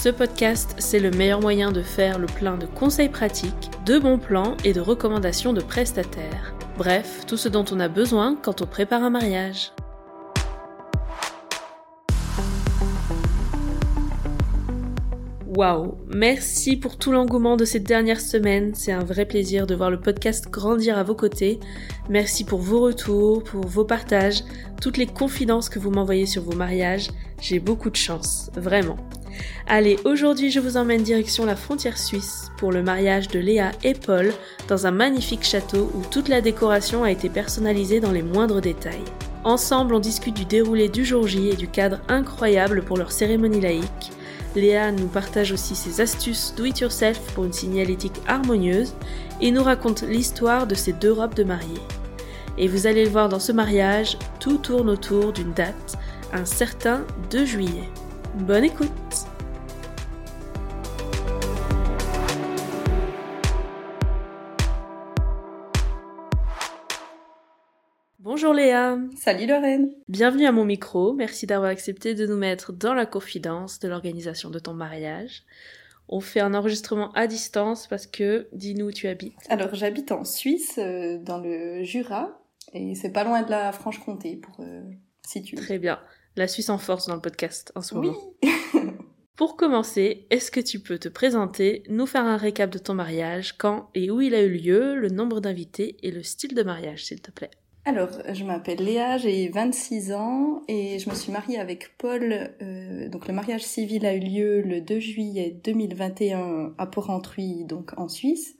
Ce podcast, c'est le meilleur moyen de faire le plein de conseils pratiques, de bons plans et de recommandations de prestataires. Bref, tout ce dont on a besoin quand on prépare un mariage. Waouh, merci pour tout l'engouement de cette dernière semaine. C'est un vrai plaisir de voir le podcast grandir à vos côtés. Merci pour vos retours, pour vos partages, toutes les confidences que vous m'envoyez sur vos mariages. J'ai beaucoup de chance, vraiment. Allez, aujourd'hui je vous emmène direction la frontière suisse pour le mariage de Léa et Paul dans un magnifique château où toute la décoration a été personnalisée dans les moindres détails. Ensemble, on discute du déroulé du jour J et du cadre incroyable pour leur cérémonie laïque. Léa nous partage aussi ses astuces do-it-yourself pour une signalétique harmonieuse et nous raconte l'histoire de ces deux robes de mariée. Et vous allez le voir dans ce mariage, tout tourne autour d'une date, un certain 2 juillet. Bonne écoute Bonjour Léa. Salut Lorraine. Bienvenue à mon micro. Merci d'avoir accepté de nous mettre dans la confidence de l'organisation de ton mariage. On fait un enregistrement à distance parce que, dis-nous où tu habites? Alors j'habite en Suisse, euh, dans le Jura, et c'est pas loin de la Franche-Comté pour euh, situer. Très bien. La Suisse en force dans le podcast en ce moment. Oui. Pour commencer, est-ce que tu peux te présenter, nous faire un récap de ton mariage, quand et où il a eu lieu, le nombre d'invités et le style de mariage, s'il te plaît? Alors, je m'appelle Léa, j'ai 26 ans et je me suis mariée avec Paul. euh, donc le mariage civil a eu lieu le 2 juillet 2021 à Porrentruy, donc en Suisse.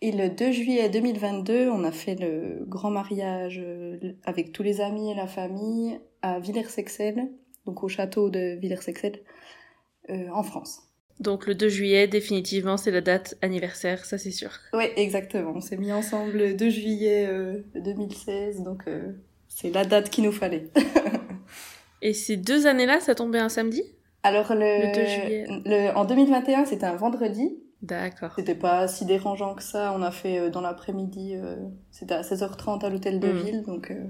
Et le 2 juillet 2022, on a fait le grand mariage euh, avec tous les amis et la famille à Villers-Sexel, donc au château de Villers-Sexel, euh, en France. Donc le 2 juillet, définitivement, c'est la date anniversaire, ça c'est sûr. Oui, exactement. On s'est mis ensemble le 2 juillet euh, 2016, donc euh, c'est la date qu'il nous fallait. Et ces deux années-là, ça tombait un samedi? Alors le, Le 2 juillet. le- en 2021, c'était un vendredi. D'accord. C'était pas si dérangeant que ça. On a fait euh, dans l'après-midi. euh, c'était à 16h30 à l'hôtel de Mhm. ville, donc euh,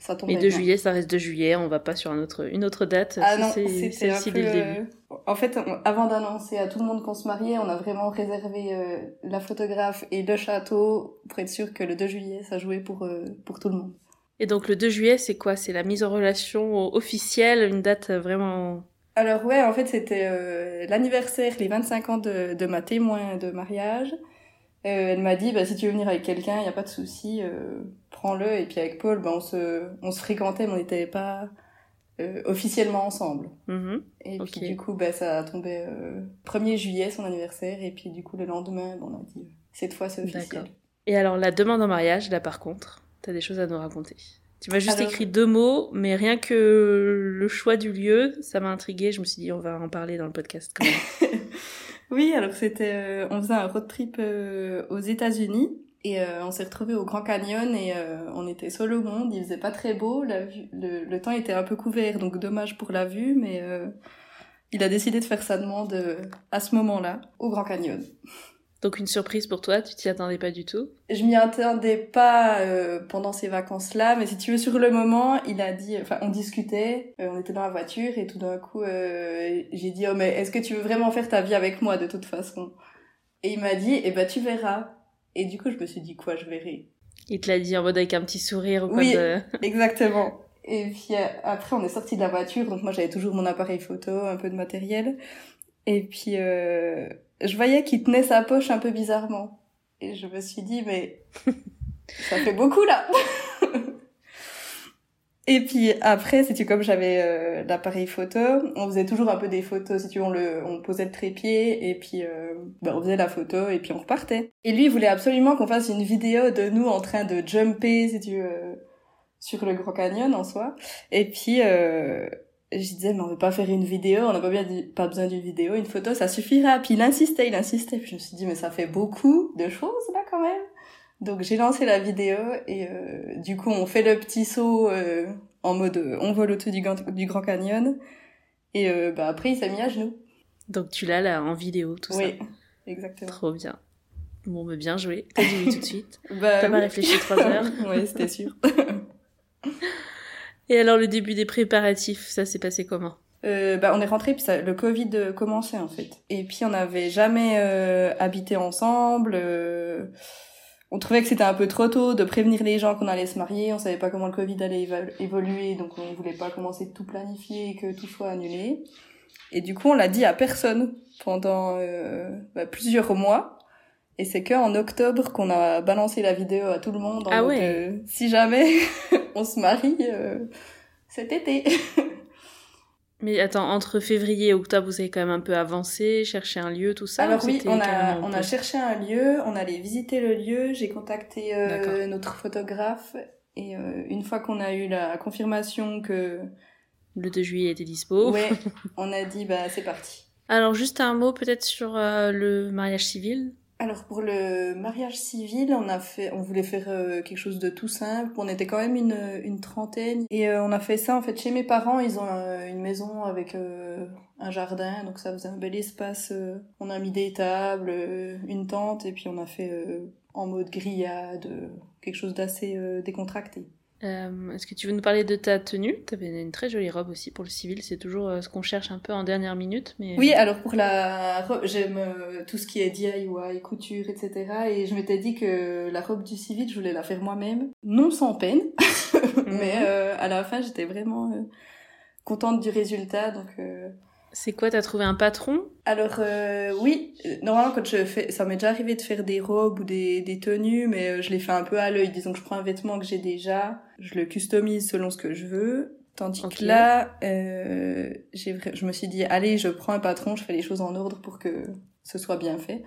ça Et 2 bien. juillet, ça reste 2 juillet, on va pas sur un autre, une autre date, Ah non, c'est celle-ci peu. dès le début. euh, En fait, on- avant d'annoncer à tout le monde qu'on se mariait, on a vraiment réservé euh, la photographe et le château pour être sûr que le 2 juillet, ça jouait pour, euh, pour tout le monde. Et donc le 2 juillet, c'est quoi? C'est la mise en relation officielle, une date vraiment... Alors ouais, en fait, c'était euh, l'anniversaire, les 25 ans de, de ma témoin de mariage. Euh, elle m'a dit, bah, si tu veux venir avec quelqu'un, il n'y a pas de souci, euh, prends-le. Et puis avec Paul, bah, on, se, on se fréquentait, mais on n'était pas euh, officiellement ensemble. Mhm. Et puis du coup, bah, ça a tombé euh, 1er juillet, son anniversaire. Et puis du coup, le lendemain, bah, on a dit, cette fois, c'est officiel. Et alors la demande en mariage, là par contre, t'as des choses à nous raconter. Tu m'as juste Alors- écrit deux mots, mais rien que le choix du lieu, ça m'a intrigué. Je me suis dit, on va en parler dans le podcast quand même. Oui, alors c'était, euh, on faisait un road trip euh, aux États-Unis et euh, on s'est retrouvé au Grand Canyon et on était seul au monde. Il faisait pas très beau, le, temps était un peu couvert, donc dommage pour la vue, mais il a décidé de faire sa demande à ce moment-là au Grand Canyon. Donc une surprise pour toi, tu t'y attendais pas du tout. Je m'y attendais pas euh, pendant ces vacances-là, mais si tu veux, sur le moment, il a dit, enfin, on discutait, euh, on était dans la voiture et tout d'un coup, euh, j'ai dit, oh mais est-ce que tu veux vraiment faire ta vie avec moi de toute façon? Et il m'a dit, eh ben tu verras. Et du coup, je me suis dit quoi, je verrai. Il te l'a dit en mode avec un petit sourire ou quoi Oui. de... Exactement. Et puis euh, après, on est sorti de la voiture, donc moi j'avais toujours mon appareil photo, un peu de matériel. Et puis euh, je voyais qu'il tenait sa poche un peu bizarrement. Et je me suis dit, mais ça fait beaucoup là. Et puis après, si tu comme j'avais euh, l'appareil photo, on faisait toujours un peu des photos, si tu on, le, on posait le trépied et puis euh, bah, on faisait la photo et puis on repartait. Et lui, il voulait absolument qu'on fasse une vidéo de nous en train de jumper, si tu veux, sur le Grand Canyon en soi. Et puis, euh, je disais, mais on veut pas faire une vidéo, on n'a pas, pas besoin d'une vidéo, une photo, ça suffira. Puis il insistait, il insistait. Puis je me suis dit, mais ça fait beaucoup de choses là quand même. Donc j'ai lancé la vidéo et euh, du coup on fait le petit saut euh, en mode euh, on vole autour du, du Grand Canyon. Et euh, bah, après il s'est mis à genoux. Donc tu l'as là en vidéo, tout ça Oui, exactement. Trop bien. Bon, bah, bien joué. T'as dit oui tout de suite. Bah, T'as oui. pas réfléchi trois heures. oui, c'était sûr. Et alors le début des préparatifs, ça s'est passé comment? Euh, bah, on est rentré puis ça, le Covid euh, commençait en fait. Et puis on n'avait jamais euh, habité ensemble. euh, on trouvait que c'était un peu trop tôt de prévenir les gens qu'on allait se marier. On savait pas comment le Covid allait évoluer, donc on voulait pas commencer de tout planifier et que tout soit annulé. Et du coup, on l'a dit à personne pendant euh, bah, plusieurs mois. Et c'est que en octobre qu'on a balancé la vidéo à tout le monde. en Ah mode, ouais. euh, si jamais on se marie euh, cet été. Mais attends, entre février et octobre, vous avez quand même un peu avancé, cherché un lieu, tout ça Alors ou oui, on a, on a cherché un lieu, on allait visiter le lieu, j'ai contacté euh, notre photographe et euh, une fois qu'on a eu la confirmation que Le 2 juillet était dispo. ouais, on a dit bah c'est parti. Alors juste un mot peut-être sur le mariage civil? Alors pour le mariage civil, on a fait, on voulait faire euh, quelque chose de tout simple. On était quand même une, une trentaine et euh, on a fait ça en fait chez mes parents. Ils ont euh, une maison avec un jardin, donc ça faisait un bel espace. on a mis des tables, une tente et puis on a fait en mode grillade, quelque chose d'assez décontracté. Euh, Est-ce que tu veux nous parler de ta tenue? T'avais une très jolie robe aussi pour le civil, c'est toujours euh, ce qu'on cherche un peu en dernière minute. Mais... Oui, alors pour la robe, j'aime euh, tout ce qui est DIY, couture, etc. Et je m'étais dit que la robe du civil, je voulais la faire moi-même, non sans peine, mais euh, à la fin, j'étais vraiment euh, contente du résultat. Donc, euh, C'est quoi T'as trouvé un patron? Alors euh, oui, euh, normalement quand je fais, ça m'est déjà arrivé de faire des robes ou des, des tenues, mais euh, je les fais un peu à l'œil. Disons que je prends un vêtement que j'ai déjà, je le customise selon ce que je veux. Tandis que là, euh, je me suis dit, allez, je prends un patron, je fais les choses en ordre pour que ce soit bien fait.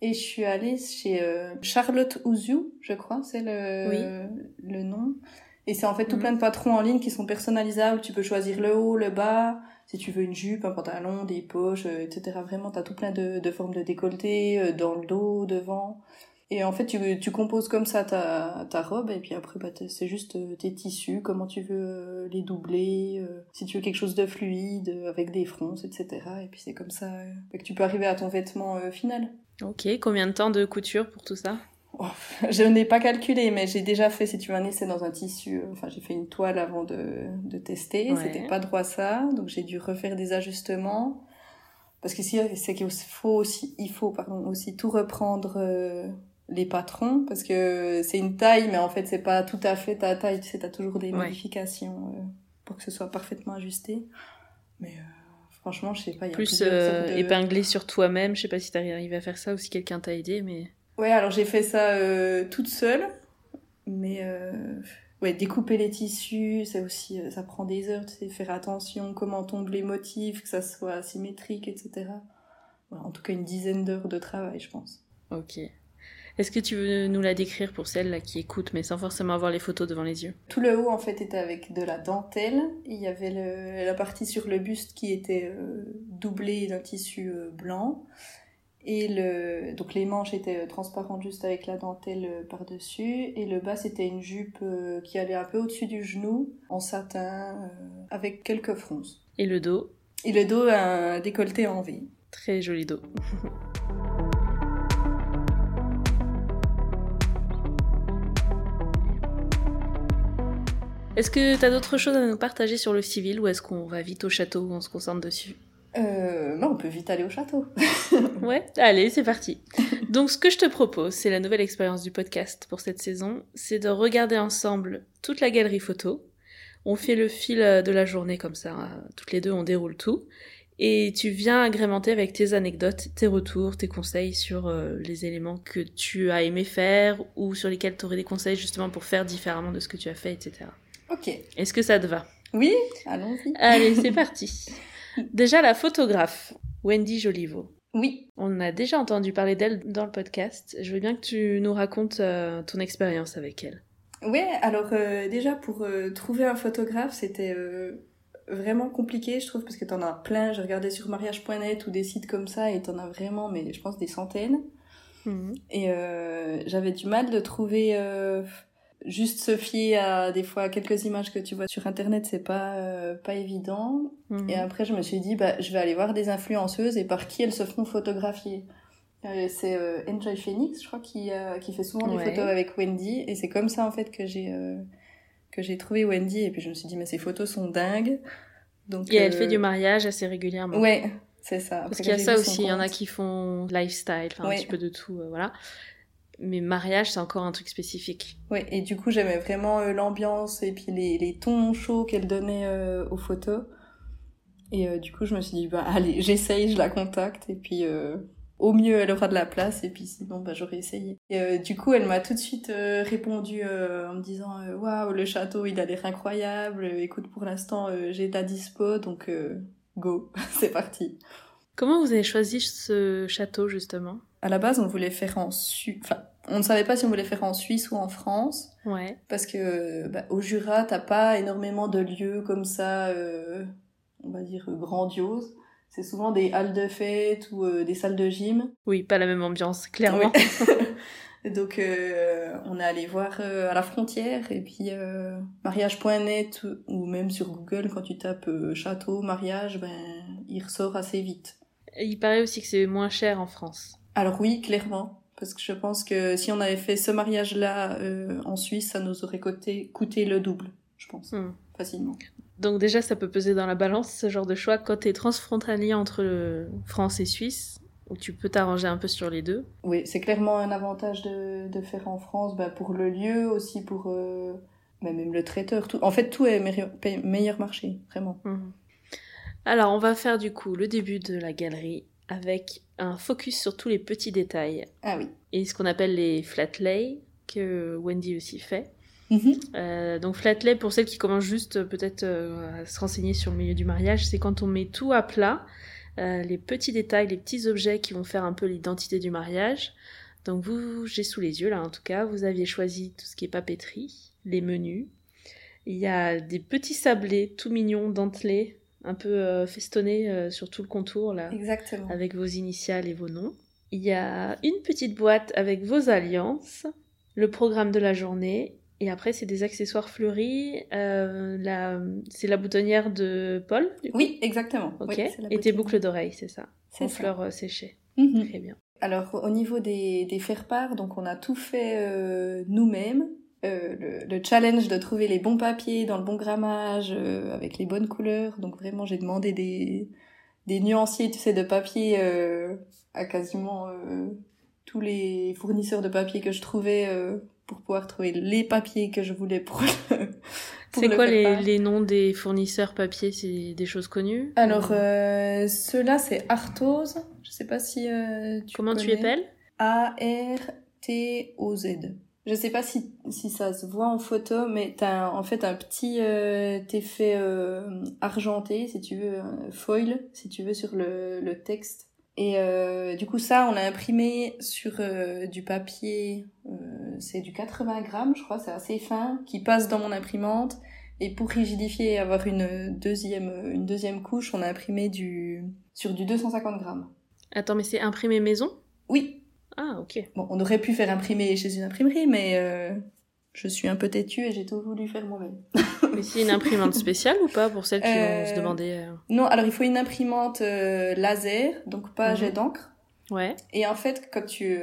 Et je suis allée chez euh, Charlotte Ouziou, je crois, c'est le, le nom. Et c'est en fait tout Mhm. plein de patrons en ligne qui sont personnalisables. Tu peux choisir le haut, le bas, si tu veux une jupe, un pantalon, des poches, euh, etc. Vraiment, t'as tout plein de, de formes de décolleté, euh, dans le dos, devant. Et en fait, tu, tu composes comme ça ta, ta robe, et puis après, bah, c'est juste euh, tes tissus, comment tu veux les doubler, euh, si tu veux quelque chose de fluide, avec des fronces, etc. Et puis c'est comme ça euh, que tu peux arriver à ton vêtement euh, final. Ok, combien de temps de couture pour tout ça? Je n'ai pas calculé, mais j'ai déjà fait, si tu veux, un essai dans un tissu. Enfin, j'ai fait une toile avant de, de tester. Ouais. C'était pas droit ça, donc j'ai dû refaire des ajustements. Parce que si, c'est qu'il faut aussi, il faut, pardon, aussi tout reprendre euh, les patrons, parce que c'est une taille, mais en fait, c'est pas tout à fait ta taille. Tu sais, t'as toujours des Ouais. modifications euh, pour que ce soit parfaitement ajusté. Mais euh, franchement, je sais pas. y a Plus de- épinglé sur toi-même, je sais pas si t'es arrivé à faire ça ou si quelqu'un t'a aidé, mais... Ouais, alors j'ai fait ça euh, toute seule, mais euh, ouais, découper les tissus, c'est aussi, euh, ça prend des heures, tu sais, faire attention, comment tombent les motifs, que ça soit symétrique, etc. En tout cas, une dizaine d'heures de travail, je pense. Ok. Est-ce que tu veux nous la décrire pour celles là qui écoutent, mais sans forcément avoir les photos devant les yeux? Tout le haut, en fait, était avec de la dentelle. Il y avait le, la partie sur le buste qui était euh, doublée d'un tissu blanc. Et le, donc les manches étaient euh, transparentes juste avec la dentelle euh, par-dessus. Et le bas, c'était une jupe euh, qui allait un peu au-dessus du genou, en satin, avec quelques fronces. Et le dos Et le dos, un décolleté en V. Très joli dos. Est-ce que t'as d'autres choses à nous partager sur le civil ou est-ce qu'on va vite au château où on se concentre dessus? Euh, bah, on peut vite aller au château. Ouais, allez, c'est parti. Donc ce que je te propose, c'est la nouvelle expérience du podcast pour cette saison, c'est de regarder ensemble toute la galerie photo. On fait le fil euh, de la journée comme ça, hein, toutes les deux on déroule tout. Et tu viens agrémenter avec tes anecdotes, tes retours, tes conseils sur euh, les éléments que tu as aimé faire ou sur lesquels tu aurais des conseils justement pour faire différemment de ce que tu as fait, etc. Ok. Est-ce que ça te va? Oui, allons-y. Allez, c'est parti. Déjà la photographe, Wendy Joliveau. Oui. On a déjà entendu parler d'elle dans le podcast. Je veux bien que tu nous racontes euh, ton expérience avec elle. Ouais, alors euh, déjà pour euh, trouver un photographe, c'était vraiment compliqué, je trouve, parce que t'en as plein. J'ai regardé sur mariage.net ou des sites comme ça et t'en as vraiment, mais je pense des centaines. Mhm. Et j'avais du mal de trouver juste se fier à des fois quelques images que tu vois sur internet, c'est pas euh, pas évident. Mhm. Et après, je me suis dit, bah, je vais aller voir des influenceuses et par qui elles se font photographier. Euh, c'est euh, Enjoy Phoenix, je crois, qui, qui fait souvent des photos avec Wendy. Et c'est comme ça, en fait, que j'ai que j'ai trouvé Wendy. Et puis je me suis dit, mais ces photos sont dingues. Donc, et elle fait du mariage assez régulièrement. Ouais, c'est ça. Parce qu'il y a ça aussi, il y en a qui font lifestyle, enfin un petit peu de tout, voilà mais mariage, c'est encore un truc spécifique. Oui, et du coup, j'aimais vraiment euh, l'ambiance et puis les, les tons chauds qu'elle donnait euh, aux photos. Et euh, du coup, je me suis dit, bah allez, j'essaye, je la contacte, et puis au mieux, elle aura de la place, et puis sinon, bah j'aurais essayé. Et du coup, elle m'a tout de suite répondu en me disant, waouh, le château, il a l'air incroyable, écoute, pour l'instant, j'ai ta dispo, donc go, c'est parti. Comment vous avez choisi ce château, justement? À la base, on voulait faire en Suisse. Enfin, on ne savait pas si on voulait faire en Suisse ou en France. Ouais. Parce que bah, au Jura, t'as pas énormément de lieux comme ça, euh, on va dire grandioses. C'est souvent des halles de fête ou euh, des salles de gym. Oui, pas la même ambiance, clairement. Donc, euh, on est allé voir à la frontière et puis mariage.net ou même sur Google, quand tu tapes château, mariage, ben, il ressort assez vite. Il paraît aussi que c'est moins cher en France. Alors oui, clairement. Parce que je pense que si on avait fait ce mariage-là euh, en Suisse, ça nous aurait coûté, coûté le double, je pense, hmm. facilement. Donc déjà, ça peut peser dans la balance, ce genre de choix, quand tu es transfrontalier entre France et Suisse, où tu peux t'arranger un peu sur les deux. Oui, c'est clairement un avantage de, de faire en France, bah, pour le lieu, aussi pour euh, bah, même le traiteur. Tout. En fait, tout est meilleur, meilleur marché, vraiment. Hmm. Alors, on va faire du coup le début de la galerie avec un focus sur tous les petits détails. Ah oui. Et ce qu'on appelle les flat lay, que Wendy aussi fait. Mhm. Euh, donc flat lay, pour celles qui commencent juste euh, peut-être euh, à se renseigner sur le milieu du mariage, c'est quand on met tout à plat, les petits détails, les petits objets qui vont faire un peu l'identité du mariage. Donc vous, j'ai sous les yeux là en tout cas, vous aviez choisi tout ce qui est papeterie, les menus. Il y a des petits sablés tout mignons, dentelés, un peu euh, festonné euh, sur tout le contour là. Exactement. Avec vos initiales et vos noms. Il y a une petite boîte avec vos alliances, le programme de la journée, et après c'est des accessoires fleuris. Euh. C'est la boutonnière de Paul Oui, exactement. Ok. et tes boucles d'oreilles, c'est ça C'est fleurs séchées. Mhm. Très bien. Alors au niveau des, des faire-part, donc on a tout fait nous-mêmes. Euh, le, challenge de trouver les bons papiers dans le bon grammage, euh, avec les bonnes couleurs. Donc vraiment, j'ai demandé des, des nuanciers, tu sais, de papier euh, à quasiment tous les fournisseurs de papier que je trouvais pour pouvoir trouver les papiers que je voulais pour le, C'est quoi les, les, noms des fournisseurs papier? C'est des choses connues? Alors, ceux-là, c'est Artose. Je sais pas si tu Comment tu épelles A-R-T-O-Z. Je sais pas si, si ça se voit en photo, mais t'as en fait un petit euh, effet euh, argenté, si tu veux, foil, si tu veux, sur le, le texte. Et euh, du coup, ça, on l'a imprimé sur euh, du papier, euh, c'est du 80 grammes, je crois, c'est assez fin, qui passe dans mon imprimante. Et pour rigidifier et avoir une deuxième, une deuxième couche, on a imprimé du, sur du 250 grammes. Attends, mais c'est imprimé maison? Oui, ah, ok. Bon, on aurait pu faire imprimer chez une imprimerie, mais euh, je suis un peu têtue et j'ai tout voulu faire moi-même. mais c'est une imprimante spéciale ou pas pour celles qui vont se euh, demander euh Non, alors il faut une imprimante laser, donc pas mhm. jet d'encre. Ouais. Et en fait, quand tu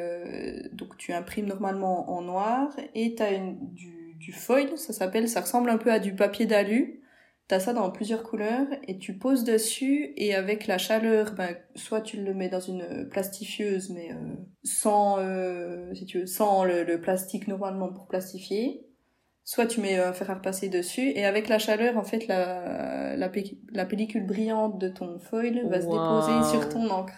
donc tu imprimes normalement en noir et tu as du, du foil, ça s'appelle, ça ressemble un peu à du papier d'alu. T'as ça dans plusieurs couleurs et tu poses dessus et avec la chaleur, ben, soit tu le mets dans une plastifieuse mais euh, sans, euh, si tu veux, sans le, plastique normalement pour plastifier, soit tu mets un fer à repasser dessus et avec la chaleur en fait la, la, la pellicule brillante de ton foil va se déposer sur ton encre.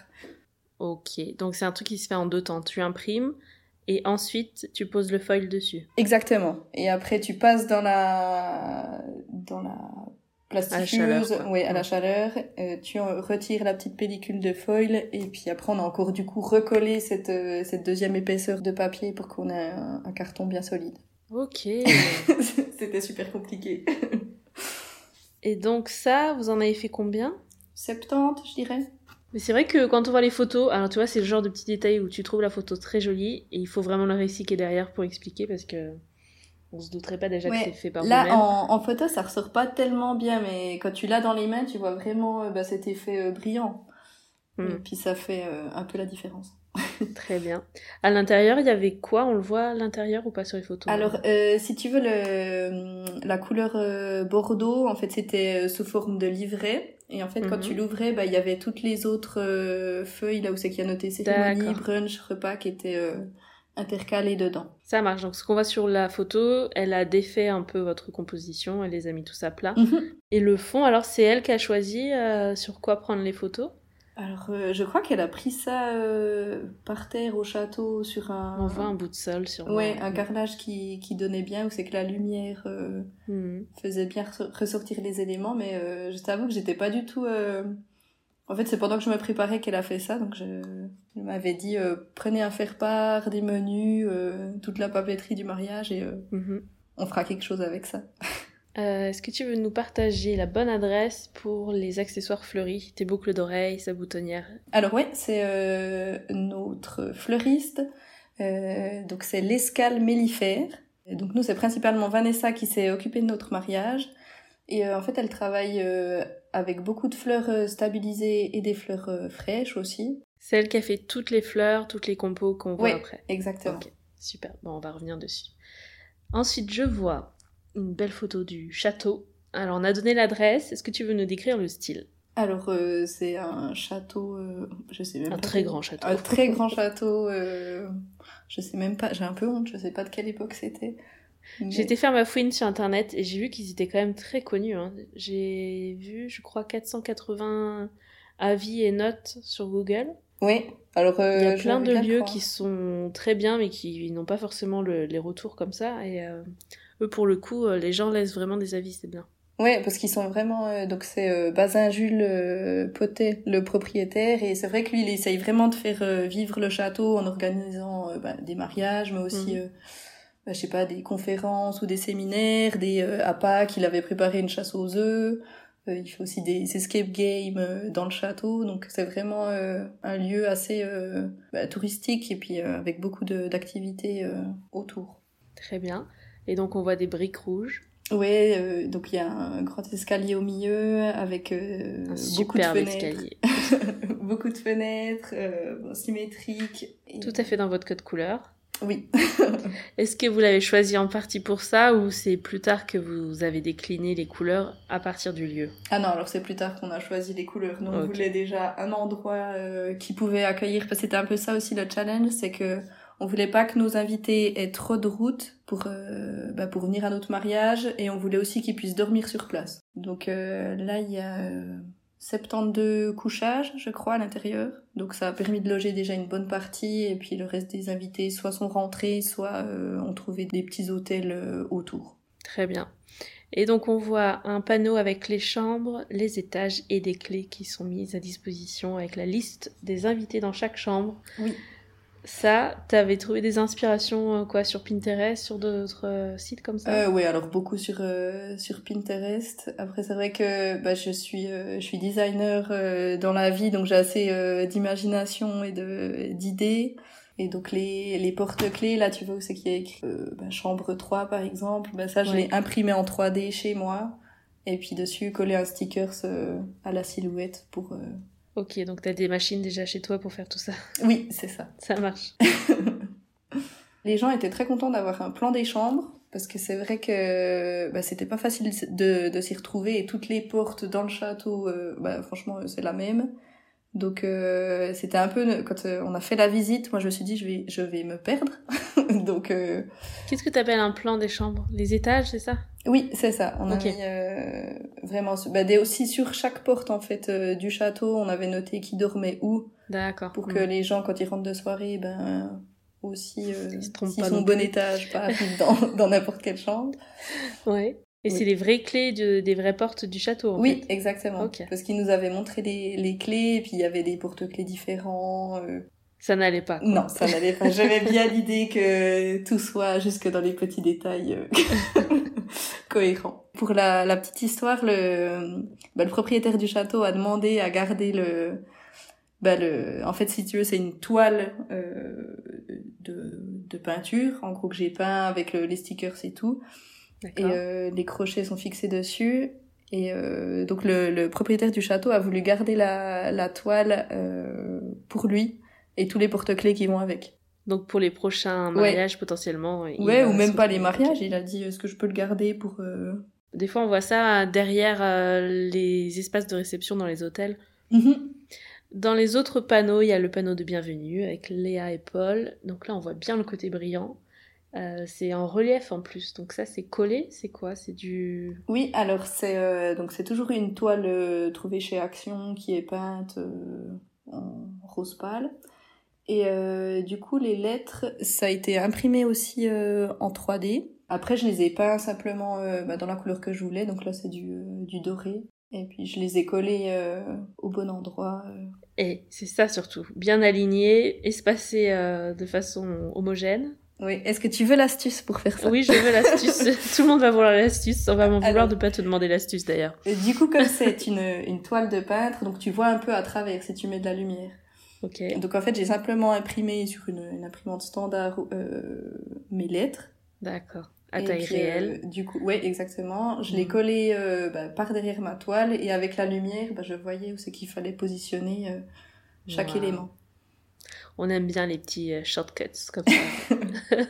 Ok, donc c'est un truc qui se fait en deux temps. Tu imprimes et ensuite tu poses le foil dessus. Exactement. Et après tu passes dans la dans la plastifieuse, à oui, à la chaleur. Euh, tu retires la petite pellicule de foil et puis après on a encore du coup recollé cette, euh, cette deuxième épaisseur de papier pour qu'on ait un, carton bien solide. Ok. C'était super compliqué. Et donc ça, vous en avez fait combien? 70, je dirais. Mais c'est vrai que quand on voit les photos, alors tu vois, c'est le genre de petit détail où tu trouves la photo très jolie et il faut vraiment le récit qui est derrière pour expliquer parce que on se douterait pas déjà que c'est fait par Là, en, en photo, ça ressort pas tellement bien, mais quand tu l'as dans les mains, tu vois vraiment euh, bah, cet effet euh, brillant. Hmm. Et puis ça fait euh, un peu la différence. Très bien. À l'intérieur, il y avait quoi? On le voit à l'intérieur ou pas sur les photos? Alors, euh, si tu veux, le, la couleur euh, bordeaux, en fait, c'était euh, sous forme de livret. Et en fait, quand Mhm. tu l'ouvrais, bah, il y avait toutes les autres feuilles, là où c'est qu'il y a noté cérémonie, brunch, repas, qui étaient intercalées dedans. Ça marche. Donc ce qu'on voit sur la photo, elle a défait un peu votre composition, elle les a mis tous à plat. Mhm. Et le fond, alors c'est elle qui a choisi euh, sur quoi prendre les photos? Alors, euh, je crois qu'elle a pris ça euh, par terre au château sur un... On voit un bout de sol sur. Ouais, un carrelage qui, qui donnait bien, où c'est que la lumière euh, Mhm. faisait bien res- ressortir les éléments, mais euh, je t'avoue que j'étais pas du tout... En fait, c'est pendant que je me préparais qu'elle a fait ça, donc je, je m'avais dit, euh, prenez un faire-part, des menus, euh, toute la papeterie du mariage, et euh, Mhm. on fera quelque chose avec ça. Est-ce que tu veux nous partager la bonne adresse pour les accessoires fleuris, tes boucles d'oreilles, sa boutonnière? Alors ouais, c'est notre fleuriste, donc c'est l'escale mellifère. Et donc nous, c'est principalement Vanessa qui s'est occupée de notre mariage. Et en fait, elle travaille avec beaucoup de fleurs euh, stabilisées et des fleurs euh, fraîches aussi. Celle qui a fait toutes les fleurs, toutes les compos qu'on voit Ouais. après. Exactement. Ok, super. Bon, on va revenir dessus. Ensuite, je vois une belle photo du château. Alors, on a donné l'adresse. Est-ce que tu veux nous décrire le style? Alors euh, c'est un château, euh, je sais même Un pas. très grand château. Un très grand château. euh, je sais même pas, j'ai un peu honte, je sais pas de quelle époque c'était. J'ai été faire ma fouine sur internet et j'ai vu qu'ils étaient quand même très connus. hein. J'ai vu, je crois, 480 avis et notes sur Google. Oui. Alors euh, Il y a plein de lieux croire. qui sont très bien, mais qui n'ont pas forcément le- les retours comme ça. Et euh, eux, pour le coup, euh, les gens laissent vraiment des avis, c'est bien. Ouais, parce qu'ils sont vraiment euh, donc c'est Bazin Jules Potet le propriétaire et c'est vrai que lui il essaye vraiment de faire vivre le château en organisant bah, des mariages mais aussi Mhm. Bah, je sais pas des conférences ou des séminaires, des euh, à Pâques, il avait préparé une chasse aux œufs. Euh, il fait aussi des escape games euh, dans le château donc c'est vraiment euh, un lieu assez bah, touristique et puis avec beaucoup de d'activités autour. Très bien. Et donc, on voit des briques rouges. Euh, donc il y a un grand escalier au milieu avec Un beaucoup de superbe fenêtres. escalier. beaucoup de fenêtres, euh, bon, symétriques. Et- Tout à fait dans votre code couleur. Oui. Est-ce que vous l'avez choisi en partie pour ça ou c'est plus tard que vous avez décliné les couleurs à partir du lieu? Ah non, alors c'est plus tard qu'on a choisi les couleurs. Nous, on voulait déjà un endroit euh, qui pouvait accueillir, parce que c'était un peu ça aussi le challenge, c'est que on voulait pas que nos invités aient trop de route pour euh, bah, pour venir à notre mariage, et on voulait aussi qu'ils puissent dormir sur place. Donc euh, là, il y a 72 couchages, je crois, à l'intérieur. Donc ça a permis de loger déjà une bonne partie, et puis le reste des invités soit sont rentrés, soit euh, ont trouvé des petits hôtels euh, autour. Très bien. Et donc on voit un panneau avec les chambres, les étages et des clés qui sont mises à disposition avec la liste des invités dans chaque chambre. Oui. Ça, t'avais trouvé des inspirations euh, quoi sur Pinterest, sur d'autres euh, sites comme ça? Euh, oui, alors beaucoup sur euh, sur Pinterest. Après, c'est vrai que bah, je suis euh, je suis designer euh, dans la vie, donc j'ai assez euh, d'imagination et de d'idées. Et donc les les porte-clés, là, tu vois où c'est qu'il y a écrit euh, bah, chambre 3 par exemple. Bah, ça, je Ouais. l'ai imprimé en 3D chez moi. Et puis dessus coller un sticker euh, à la silhouette pour. Euh, Ok, donc t'as des machines déjà chez toi pour faire tout ça. Oui, c'est ça. Ça marche. Les gens étaient très contents d'avoir un plan des chambres parce que c'est vrai que bah, c'était pas facile de, de s'y retrouver et toutes les portes dans le château, euh, bah, franchement, c'est la même. Donc euh, c'était un peu quand euh, on a fait la visite, moi je me suis dit je vais je vais me perdre. Donc euh, Qu'est-ce que t'appelles un plan des chambres? Les étages, c'est ça? Oui, c'est ça. On a mis euh, vraiment bah, des, aussi sur chaque porte en fait euh, du château, on avait noté qui dormait où D'accord. pour Mm. que les gens quand ils rentrent de soirée ben aussi euh, Ils se trompent s'ils sont au bon étage pas dans dans n'importe quelle chambre. Ouais. Et Oui. c'est les vraies clés de- des vraies portes du château. En Oui, fait. exactement. Parce qu'ils nous avaient montré les, les clés, et puis il y avait des porte-clés différents. euh. Ça n'allait pas. quoi. Non, ça n'allait pas. J'avais bien l'idée que tout soit jusque dans les petits détails euh, cohérent. Pour la, la petite histoire, le, bah, le propriétaire du château a demandé à garder le, bah le, en fait, si tu veux, c'est une toile euh, de, de peinture, en gros que j'ai peint avec le, les stickers et tout. Et euh, les crochets sont fixés dessus. Et euh, donc le, le, propriétaire du château a voulu garder la, la toile euh, pour lui et tous les porte-clés qui vont avec. Donc pour les prochains mariages potentiellement. Ouais, ou même pas les mariages. Il a dit est-ce que je peux le garder pour. Des fois on voit ça derrière les espaces de réception dans les hôtels. Mhm. Dans les autres panneaux, il y a le panneau de bienvenue avec Léa et Paul. Donc là, on voit bien le côté brillant. Euh, c'est en relief en plus, donc ça c'est collé, c'est quoi? C'est du... Oui, alors c'est euh, donc c'est toujours une toile euh, trouvée chez Action qui est peinte en rose pâle. Et du coup, les lettres, ça a été imprimé aussi en 3D. Après, je les ai peints simplement bah, dans la couleur que je voulais, donc là c'est du, du doré. Et puis je les ai collés au bon endroit. Et c'est ça surtout, bien aligné, espacé de façon homogène. Oui. Est-ce que tu veux l'astuce pour faire ça? Oui, je veux l'astuce. Tout le monde va vouloir l'astuce. On va m'en vouloir Alors... de pas te demander l'astuce d'ailleurs. Du coup, comme c'est une, une toile de peintre, donc tu vois un peu à travers si tu mets de la lumière. Ok. Donc en fait, j'ai simplement imprimé sur une, une imprimante standard euh, mes lettres. D'accord. À taille puis, réelle. Euh, du coup, ouais, exactement. Je l'ai collé euh, bah, par derrière ma toile et avec la lumière, bah, je voyais où c'est qu'il fallait positionner euh, chaque wow. élément on aime bien les petits euh, shortcuts comme ça.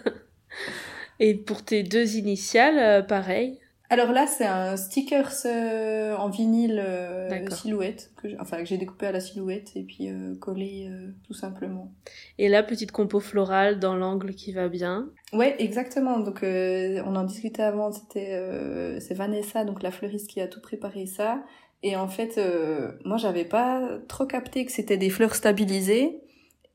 Et pour tes deux initiales, euh, pareil Alors là, c'est un stickers euh, en vinyle euh, silhouette, que enfin que j'ai découpé à la silhouette et puis euh, collé tout simplement. Et là, petite compo florale dans l'angle qui va bien. Ouais, exactement. Donc on en discutait avant, c'était c'est Vanessa, donc la fleuriste qui a tout préparé ça. Et en fait, moi, j'avais pas trop capté que c'était des fleurs stabilisées.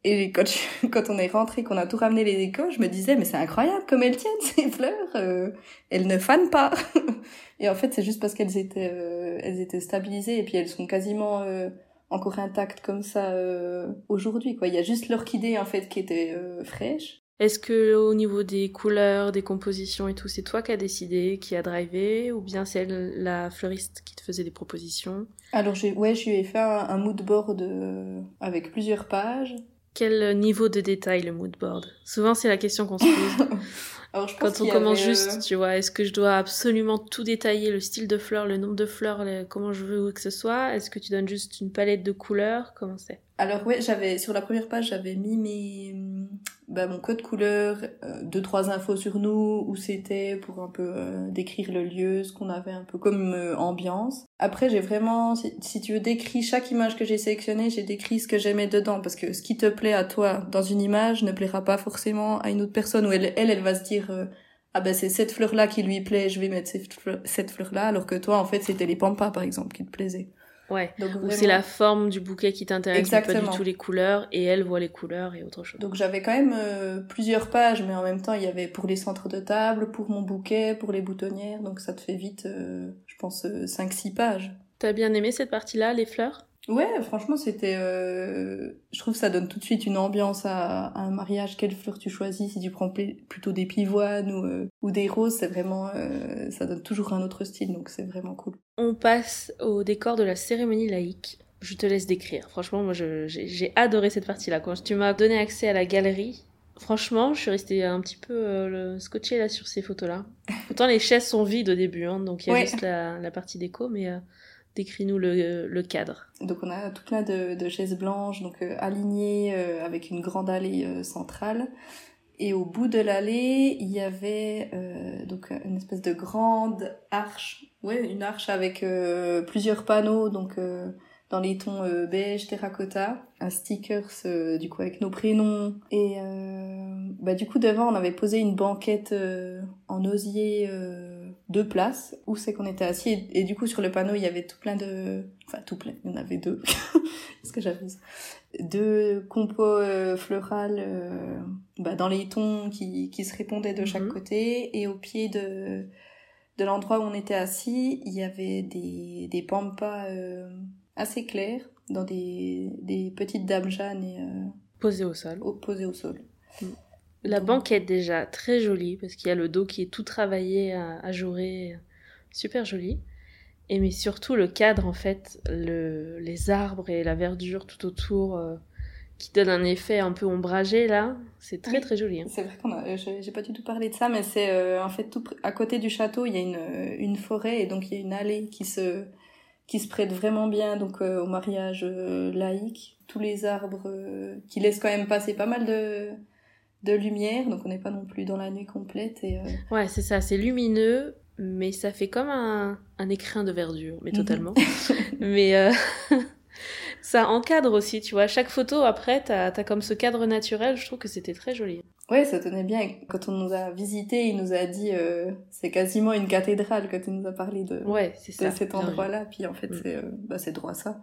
Et quand, je, quand on est rentré, qu'on a tout ramené les décos, je me disais, mais c'est incroyable comme elles tiennent ces fleurs. Euh, elles ne fanent pas. et en fait, c'est juste parce qu'elles étaient, euh, elles étaient stabilisées et puis elles sont quasiment euh, encore intactes comme ça euh, aujourd'hui. Quoi, il y a juste l'orchidée en fait qui était euh, fraîche. Est-ce que au niveau des couleurs, des compositions et tout, c'est toi qui as décidé, qui a drivé, ou bien c'est la fleuriste qui te faisait des propositions? Alors j'ai, ouais, je lui ai fait un, un mood board avec plusieurs pages quel niveau de détail le mood board? Souvent, c'est la question qu'on se pose. Alors, je Quand on commence avait... juste, tu vois, est-ce que je dois absolument tout détailler, le style de fleurs, le nombre de fleurs, le... comment je veux que ce soit? Est-ce que tu donnes juste une palette de couleurs? Comment c'est? Alors ouais, j'avais sur la première page, j'avais mis mes bah, mon code couleur, euh, deux trois infos sur nous, où c'était pour un peu euh, décrire le lieu, ce qu'on avait un peu comme euh, ambiance. Après, j'ai vraiment, si, si, tu veux, décrit chaque image que j'ai sélectionnée, j'ai décrit ce que j'aimais dedans, parce que ce qui te plaît à toi dans une image ne plaira pas forcément à une autre personne, où elle, elle, va se dire ah ben c'est cette fleur là qui lui plaît, je vais mettre cette fleur là, alors que toi en fait c'était les pampas par exemple qui te plaisaient. Ouais. Donc vraiment... c'est la forme du bouquet qui t'intéresse, pas du tout les couleurs, et elle voit les couleurs et autre chose. Donc j'avais quand même euh, plusieurs pages, mais en même temps il y avait pour les centres de table, pour mon bouquet, pour les boutonnières, donc ça te fait vite, euh, je pense, euh, 5-6 pages. T'as bien aimé cette partie-là, les fleurs? Ouais, franchement, c'était. Euh... Je trouve que ça donne tout de suite une ambiance à, à un mariage. Quelle fleur tu choisis? Si tu prends plutôt des pivoines ou, euh, ou des roses, c'est vraiment. Euh... Ça donne toujours un autre style, donc c'est vraiment cool. On passe au décor de la cérémonie laïque. Je te laisse décrire. Franchement, moi, j'ai adoré cette partie-là. Quand tu m'as donné accès à la galerie, franchement, je suis restée un petit peu scotchée là sur ces photos-là. Pourtant, les chaises sont vides au début, hein, donc il y a ouais. juste la, la, partie déco, mais Décris-nous le, le, cadre. Donc on a tout plein de, de chaises blanches, donc euh, alignées euh, avec une grande allée euh, centrale. Et au bout de l'allée, il y avait donc une espèce de grande arche, ouais, une arche avec plusieurs panneaux, donc dans les tons beige, terracotta, un stickers du coup avec nos prénoms. Et bah du coup devant on avait posé une banquette en osier deux places où c'est qu'on était assis. Et, et, du coup sur le panneau il y avait tout plein de enfin tout plein il y en avait deux. Ce que j'avais deux compos euh, florales euh, bah, dans les tons qui, qui se répondaient de chaque côté. Et au pied de de l'endroit où on était assis il y avait des des pampas euh, assez clairs dans des des petites dames jaunes et euh, posées au sol. posées au sol. Mm. La banquette déjà très jolie parce qu'il y a le dos qui est tout travaillé à, à jouer. super joli. Et mais surtout le cadre en fait, le, les arbres et la verdure tout autour euh, qui donne un effet un peu ombragé là, c'est très Oui. très joli. hein. C'est vrai qu'on a, j'ai j'ai pas du tout parlé de ça, mais c'est euh, en fait tout à côté du château, il y a une, euh, une forêt et donc il y a une allée qui se qui se prête vraiment bien donc euh, au mariage euh, laïque. Tous les arbres euh, qui laissent quand même passer pas mal de de lumière, donc on n'est pas non plus dans la nuit complète et euh, Ouais, c'est ça, c'est lumineux, mais ça fait comme un, un écrin de verdure, mais Mhm. totalement. mais euh, ça encadre aussi, tu vois. Chaque photo, après, t'as as comme ce cadre naturel, je trouve que c'était très joli. Ouais, ça tenait bien. Quand on nous a visité, il nous a dit euh, c'est quasiment une cathédrale quand il nous a parlé de, Ouais, c'est de ça. cet endroit-là. Puis en fait, Mm. c'est bah, c'est droit ça.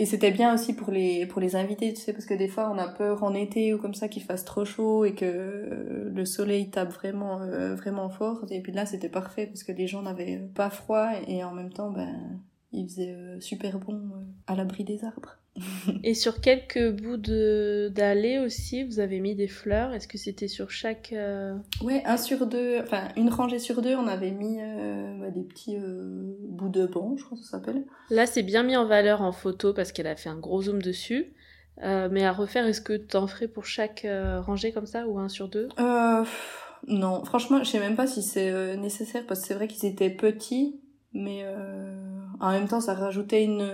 Et c'était bien aussi pour les pour les invités, tu sais, parce que des fois on a peur en été ou comme ça qu'il fasse trop chaud et que euh, le soleil tape vraiment euh, vraiment fort. Et puis là, c'était parfait parce que les gens n'avaient pas froid et en même temps, ben il faisait euh, super bon à l'abri des arbres. Et sur quelques bouts d'allée aussi, vous avez mis des fleurs. Est-ce que c'était sur chaque... euh, Ouais, un sur deux, enfin une rangée sur deux, on avait mis euh, bah, des petits euh, bouts de banc, je crois que ça s'appelle. Là, c'est bien mis en valeur en photo parce qu'elle a fait un gros zoom dessus. Euh, mais à refaire, est-ce que t'en ferais pour chaque rangée comme ça ou un sur deux? Non, franchement, je sais même pas si c'est nécessaire parce que c'est vrai qu'ils étaient petits, mais en même temps, ça rajoutait une,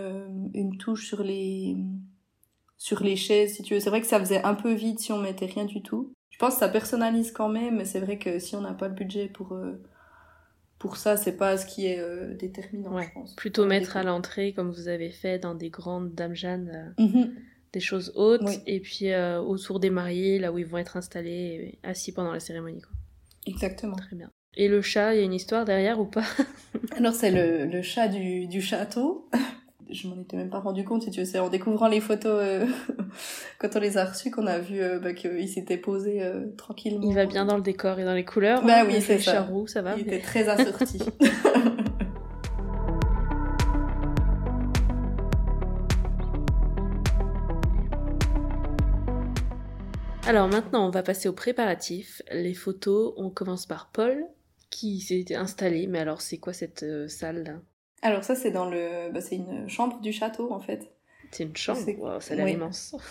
une touche sur les sur les chaises, si tu veux. C'est vrai que ça faisait un peu vide si on mettait rien du tout. Je pense que ça personnalise quand même, mais c'est vrai que si on n'a pas le budget pour euh, pour ça, c'est pas ce qui est euh, déterminant, Ouais, je pense. Plutôt mettre à l'entrée, comme vous avez fait dans des grandes dames Jeanne, euh, Mhm. des choses hautes, Oui. et puis autour des mariés, là où ils vont être installés, assis pendant la cérémonie. Quoi. Exactement. Très bien. Et le chat, il y a une histoire derrière ou pas? Alors c'est le, le chat du, du château. Je m'en étais même pas rendu compte, si tu veux. C'est en découvrant les photos euh, quand on les a reçues qu'on a vu euh, bah, qu'il s'était posé euh, tranquillement. Il va bien dans le décor et dans les couleurs. Bah hein, oui, c'est ça. chat roux, ça va. Il mais- était très assorti. Alors maintenant, on va passer aux préparatifs. Les photos, on commence par Paul, qui s'est installé. Mais alors, c'est quoi cette euh, salle là? Alors ça c'est dans le, bah, c'est une chambre du château en fait. C'est une chambre, C'est- Wow, ça a l'air oui. immense.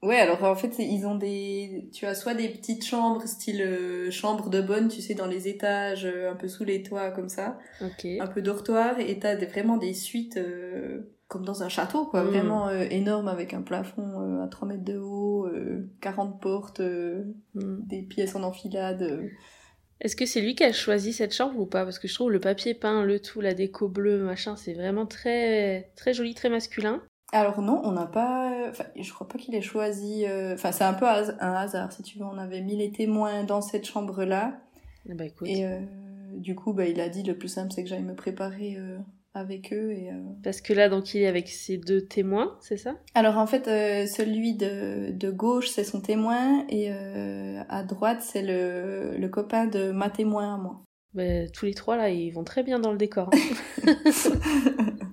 Ouais, alors en fait ils ont des, tu as soit des petites chambres style euh, chambre de bonne, tu sais dans les étages, euh, un peu sous les toits comme ça. Ok. un peu dortoir et t'as des, vraiment des suites euh, comme dans un château quoi Mm. vraiment euh, énorme avec un plafond à 3 mètres de haut euh, 40 portes Hmm. des pièces en enfilade. Est-ce que c'est lui qui a choisi cette chambre ou pas? Parce que je trouve le papier peint, le tout, la déco bleue, machin, c'est vraiment très très joli, très masculin. alors non on n'a pas enfin je crois pas qu'il ait choisi euh, enfin c'est un peu un hasard si tu veux on avait mis les témoins dans cette chambre là Eh Bah écoute, et euh, du coup bah il a dit le plus simple c'est que j'aille me préparer euh, avec eux et euh, parce que là, donc, il est avec ses deux témoins, c'est ça? Alors en fait, euh, celui de, de gauche, c'est son témoin, et euh, à droite, c'est le, le copain de ma témoin à moi. Bah, Tous les trois, là, ils vont très bien dans le décor. hein.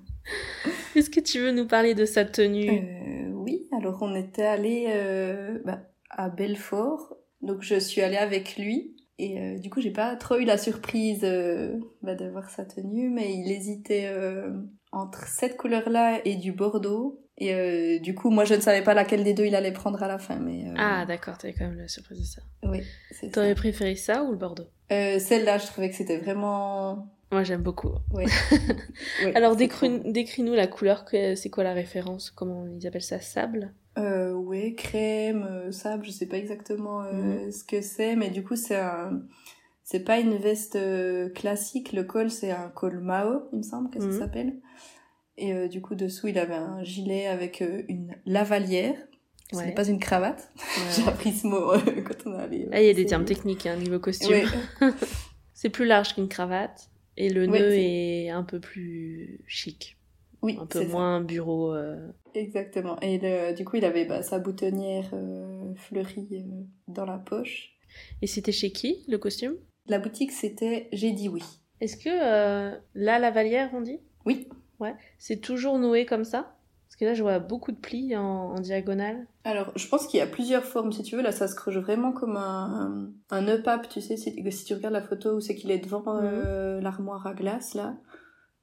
Est-ce que tu veux nous parler de sa tenue? Euh, oui, alors on était allé euh, bah, à Belfort, donc je suis allée avec lui. Et euh, du coup, j'ai pas trop eu la surprise euh, bah, de voir sa tenue, mais il hésitait euh, entre cette couleur-là et du bordeaux. Et euh, du coup, moi, je ne savais pas laquelle des deux il allait prendre à la fin, mais Ah, d'accord, t'avais quand même la surprise de ça. oui, c'est. T'aurais préféré ça ou le Bordeaux? Celle-là, je trouvais que c'était vraiment Moi, j'aime beaucoup. Ouais. Ouais, Alors, décris-nous la couleur, c'est quoi la référence? Comment ils appellent ça? Sable? Euh, ouais, crème, euh, sable, je sais pas exactement euh, ce que c'est, mais du coup, c'est un. C'est pas une veste euh, classique, le col, c'est un col Mao, il me semble que Mhm. ça s'appelle. Et euh, du coup, dessous, il avait un gilet avec une lavalière. Ce Ouais. n'est pas une cravate. J'ai appris ce mot quand on est allé. Ah, il y a des termes techniques, hein, niveau costume. Ouais. C'est plus large qu'une cravate. Et le nœud est un peu plus chic. Oui, Un peu c'est ça. moins bureau. euh. Exactement. Et le- du coup, il avait bah, sa boutonnière euh, fleurie euh, dans la poche. Et c'était chez qui, le costume? La boutique, c'était J'ai dit oui. Est-ce que la lavalière, on dit? Oui. Ouais. C'est toujours noué comme ça? Parce que là, je vois beaucoup de plis en, en diagonale. Alors, je pense qu'il y a plusieurs formes, si tu veux. Là, ça se creuse vraiment comme un, un nœud pape, tu sais, si, si tu regardes la photo où c'est qu'il est devant euh, l'armoire à glace, là,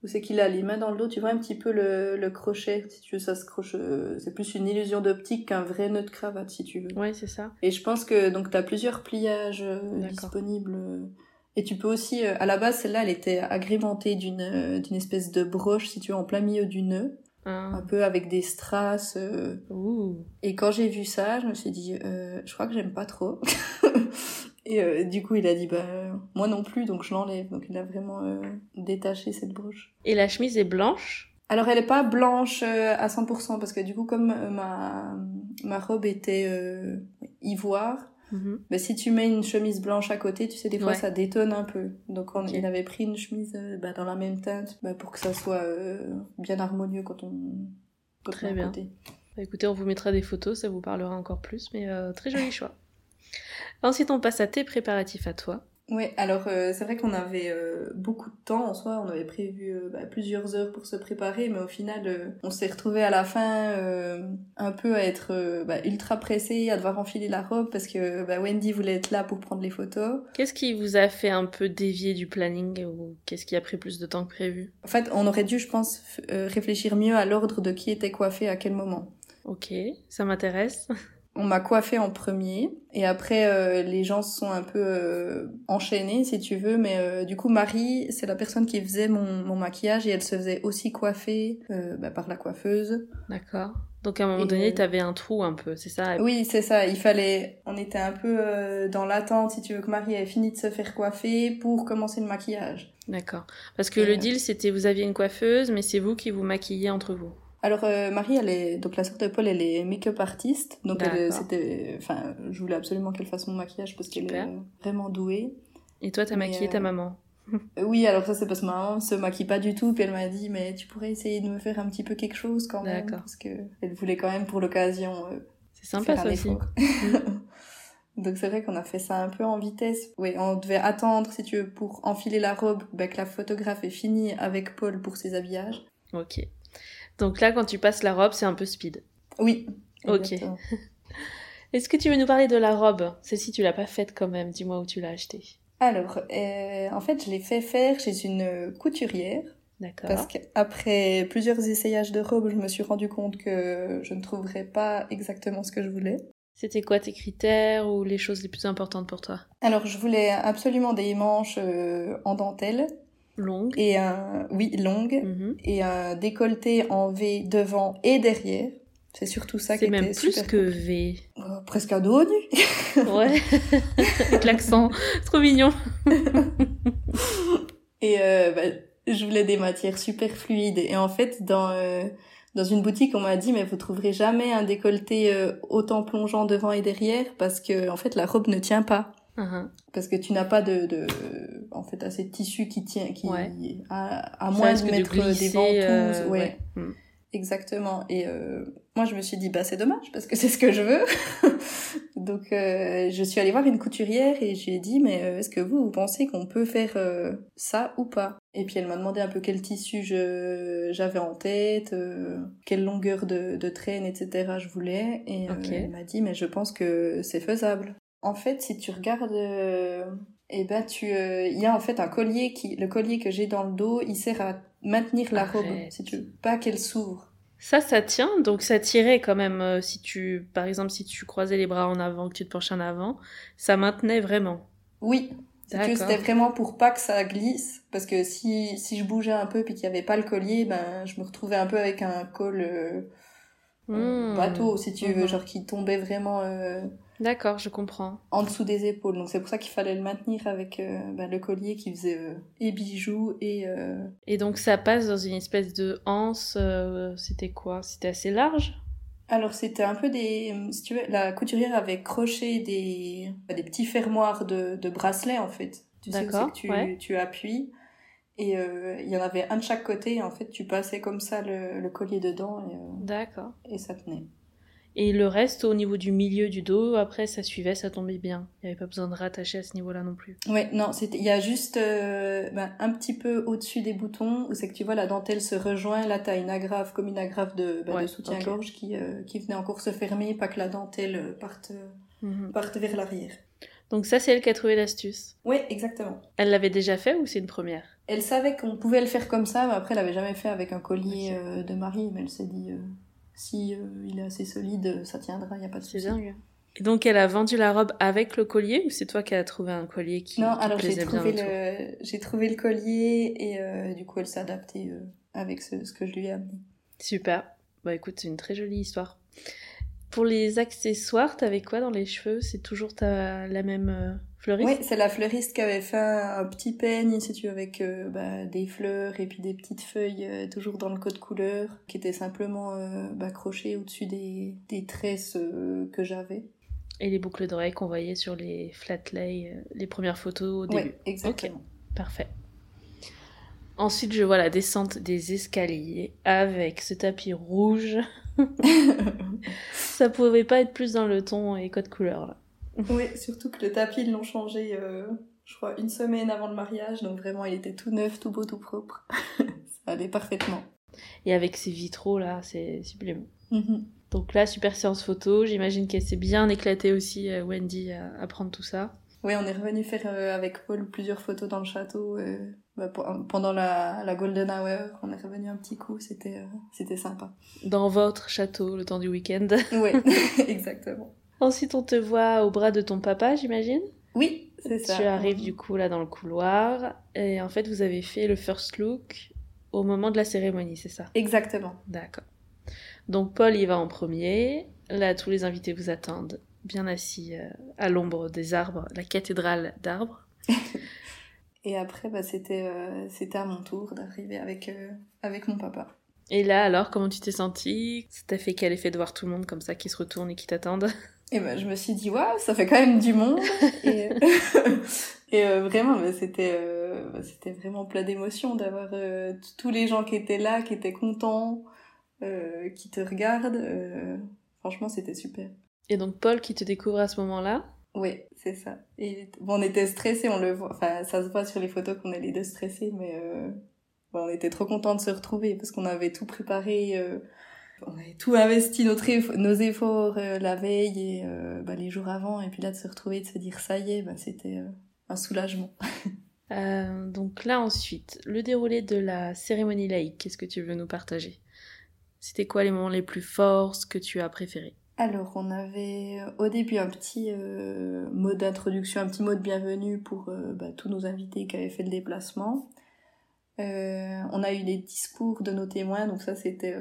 où c'est qu'il a les mains dans le dos, tu vois un petit peu le, le crochet, si tu veux, ça se croche. euh, c'est plus une illusion d'optique qu'un vrai nœud de cravate, si tu veux. Ouais, c'est ça. Et je pense que donc tu as plusieurs pliages euh, disponibles. euh, Et tu peux aussi, à la base, celle-là, elle était agrémentée d'une d'une espèce de broche, si tu veux, en plein milieu du nœud, un Ah. peu avec des strass. Ouh. et quand j'ai vu ça, je me suis dit, euh, je crois que j'aime pas trop. et euh, du coup, il a dit, bah, moi non plus, donc je l'enlève. Donc il a vraiment euh, détaché cette broche. Et la chemise est blanche? Alors elle est pas blanche euh, à 100% parce que du coup, comme euh, ma, ma robe était euh, ivoire, Mhm. bah, si tu mets une chemise blanche à côté, tu sais, des fois Ouais. ça détonne un peu. Donc on, il avait pris une chemise euh, bah, dans la même teinte bah, pour que ça soit euh, bien harmonieux quand on, quand Très on bien. côté. Bah, écoutez, on vous mettra des photos, ça vous parlera encore plus, mais euh, très joli choix. Ensuite, on passe à tes préparatifs à toi. Ouais, alors euh, c'est vrai qu'on avait euh, beaucoup de temps en soi, on avait prévu euh, bah, plusieurs heures pour se préparer, mais au final on s'est retrouvé à la fin un peu à être bah, ultra pressé, à devoir enfiler la robe parce que bah, Wendy voulait être là pour prendre les photos. Qu'est-ce qui vous a fait un peu dévier du planning ou qu'est-ce qui a pris plus de temps que prévu? En fait, on aurait dû, je pense, réfléchir mieux à l'ordre de qui était coiffé à quel moment. Ok, ça m'intéresse. On m'a coiffé en premier et après euh, les gens se sont un peu euh, enchaînés si tu veux mais euh, du coup Marie c'est la personne qui faisait mon, mon maquillage et elle se faisait aussi coiffer euh, bah, par la coiffeuse. D'accord. Donc à un moment Et, donné, euh, t'avais un trou un peu, c'est ça? Oui c'est ça, il fallait, on était un peu euh, dans l'attente si tu veux que Marie ait fini de se faire coiffer pour commencer le maquillage. D'accord. Parce que Et, le deal, c'était vous aviez une coiffeuse, mais c'est vous qui vous maquillez entre vous? Alors euh, Marie, elle est donc la sœur de Paul, elle est make-up artiste, donc D'accord. c'était, enfin, je voulais absolument qu'elle fasse mon maquillage parce qu'elle est euh, vraiment douée. Et toi, t'as maquillé euh, ta maman. Euh, Oui, alors ça c'est parce que ma maman se maquille pas du tout, puis elle m'a dit mais tu pourrais essayer de me faire un petit peu quelque chose quand même, parce que elle voulait quand même pour l'occasion euh, C'est sympa faire ça aussi. Donc c'est vrai qu'on a fait ça un peu en vitesse. Oui, on devait attendre si tu veux pour enfiler la robe, ben, que la photographe ait fini avec Paul pour ses habillages. Ok. Donc là, quand tu passes la robe, c'est un peu speed. Oui. Ok. Est-ce que tu veux nous parler de la robe? Celle-ci, tu l'as pas faite quand même. Dis-moi où tu l'as achetée. Alors, euh, en fait, je l'ai fait faire chez une couturière. D'accord. Parce qu'après plusieurs essayages de robes, je me suis rendu compte que je ne trouverais pas exactement ce que je voulais. C'était quoi tes critères ou les choses les plus importantes pour toi? Alors, je voulais absolument des manches euh, en dentelle Longue. et un, oui, longues Mhm. et un décolleté en V devant et derrière. C'est surtout ça qui C'est même était plus super que compliqué. V. Euh, presque un dos nu. Ouais. Avec l'accent. Trop mignon. Et euh, bah, je voulais des matières super fluides. Et en fait, dans euh, dans une boutique, on m'a dit mais vous trouverez jamais un décolleté euh, autant plongeant devant et derrière parce que en fait la robe ne tient pas. Mhm. Parce que tu n'as pas de, de en fait assez de tissu qui tient qui Ouais. à, à moins de de mettre des glisser, ventouses euh, ouais, ouais. Exactement. Et euh, moi je me suis dit bah c'est dommage parce que c'est ce que je veux. Donc euh, je suis allée voir une couturière et j'ai dit mais euh, est-ce que vous vous pensez qu'on peut faire euh, ça ou pas? Et puis elle m'a demandé un peu quel tissu je j'avais en tête euh, quelle longueur de, de traîne etc je voulais. Et euh, elle m'a dit mais je pense que c'est faisable en fait si tu regardes euh, eh ben tu euh, il y a en fait un collier qui le collier que j'ai dans le dos il sert à maintenir la robe si tu veux pas qu'elle s'ouvre Ça, ça tient, donc ça tirait quand même. euh, si tu, par exemple, si tu croisais les bras en avant, que tu te penchais en avant, ça maintenait vraiment. oui si c'était vraiment pour pas que ça glisse parce que si si je bougeais un peu puis qu'il y avait pas le collier ben je me retrouvais un peu avec un col euh, Hmm. bateau si tu veux Mhm. genre qui tombait vraiment euh, D'accord, je comprends. en dessous des épaules donc c'est pour ça qu'il fallait le maintenir avec euh, ben, le collier qui faisait euh, et bijoux et euh, Et donc ça passe dans une espèce de anse. C'était quoi? C'était assez large? Alors c'était un peu des, si tu veux, la couturière avait croché des, des petits fermoirs de, de bracelets en fait. Tu sais que tu, ouais. tu appuies et il y en avait un de chaque côté et en fait tu passais comme ça le, le collier dedans et, D'accord. et ça tenait. Et le reste, au niveau du milieu du dos, après, ça suivait, ça tombait bien. Il n'y avait pas besoin de rattacher à ce niveau-là non plus. Ouais, non, il y a juste euh, ben, un petit peu au-dessus des boutons, où c'est que tu vois, la dentelle se rejoint. Là, t'as une agrafe, comme une agrafe de, ben, de soutien-gorge qui, euh, qui venait encore se fermer, pas que la dentelle parte, mhm. parte vers l'arrière. Donc ça, c'est elle qui a trouvé l'astuce. Oui, exactement. Elle l'avait déjà fait ou c'est une première? Elle savait qu'on pouvait le faire comme ça, mais après, elle avait jamais fait avec un collier euh, de mari, mais elle s'est dit si euh, il est assez solide, ça tiendra, il n'y a pas de souci. Et donc elle a vendu la robe avec le collier ou c'est toi qui as trouvé un collier qui Non, alors j'ai trouvé le j'ai trouvé le collier et euh, du coup elle s'est adaptée euh, avec ce, ce, que je lui ai amené. Super. Bah écoute, c'est une très jolie histoire. Pour les accessoires, t'avais quoi dans les cheveux? C'est toujours ta la même Fleuriste? Oui, c'est la fleuriste qui avait fait un petit peigne, si tu veux, avec euh, bah, des fleurs et puis des petites feuilles, euh, toujours dans le code couleur, qui était simplement euh, bah, crochées au-dessus des, des tresses que j'avais. Et les boucles d'oreilles qu'on voyait sur les flat lay, les premières photos au début. Oui, exactement. parfait. Ensuite, je vois la descente des escaliers avec ce tapis rouge. Ça pouvait pas être plus dans le ton et code couleur là. Oui, surtout que le tapis, ils l'ont changé, euh, je crois, une semaine avant le mariage. Donc vraiment, il était tout neuf, tout beau, tout propre. ça allait parfaitement. Et avec ces vitraux là, c'est sublime. Mhm. Donc là, super séance photo. J'imagine qu'elle s'est bien éclatée aussi, euh, Wendy, à, prendre tout ça. Oui, on est revenu faire euh, avec Paul plusieurs photos dans le château bah, pendant la, la, Golden Hour. On est revenu un petit coup, c'était c'était sympa. Dans votre château, le temps du week-end. oui, exactement. Ensuite, on te voit au bras de ton papa, j'imagine? Oui, c'est ça. Tu arrives du coup là dans le couloir et en fait, vous avez fait le first look au moment de la cérémonie, c'est ça? Exactement. D'accord. Donc Paul y va en premier. Là, tous les invités vous attendent, bien assis euh, à l'ombre des arbres, la cathédrale d'arbres. et après, bah, c'était euh, c'était à mon tour d'arriver avec, euh, avec mon papa. Et là, alors, comment tu t'es sentie? Ça t'a fait quel effet de voir tout le monde comme ça qui se retourne et qui t'attendent? Et ben, je me suis dit, waouh, ça fait quand même du monde. et, et euh, vraiment, c'était euh, ben, c'était vraiment plein d'émotions d'avoir euh, tous les gens qui étaient là, qui étaient contents, qui te regardent. franchement, c'était super. Et donc, Paul qui te découvre à ce moment-là? Oui, c'est ça. Et bon, on était stressés, on le voit. Enfin, ça se voit sur les photos qu'on est les deux stressés, mais bon, on était trop contents de se retrouver parce qu'on avait tout préparé on avait tout investi notre nos efforts euh, la veille et euh, bah, les jours avant et puis là de se retrouver de se dire ça y est bah, c'était euh, un soulagement donc là ensuite le déroulé de la cérémonie laïque qu'est-ce que tu veux nous partager? C'était quoi les moments les plus forts ce que tu as préféré? Alors on avait au début un petit mot d'introduction un petit mot de bienvenue pour bah, tous nos invités qui avaient fait le déplacement on a eu les discours de nos témoins donc ça c'était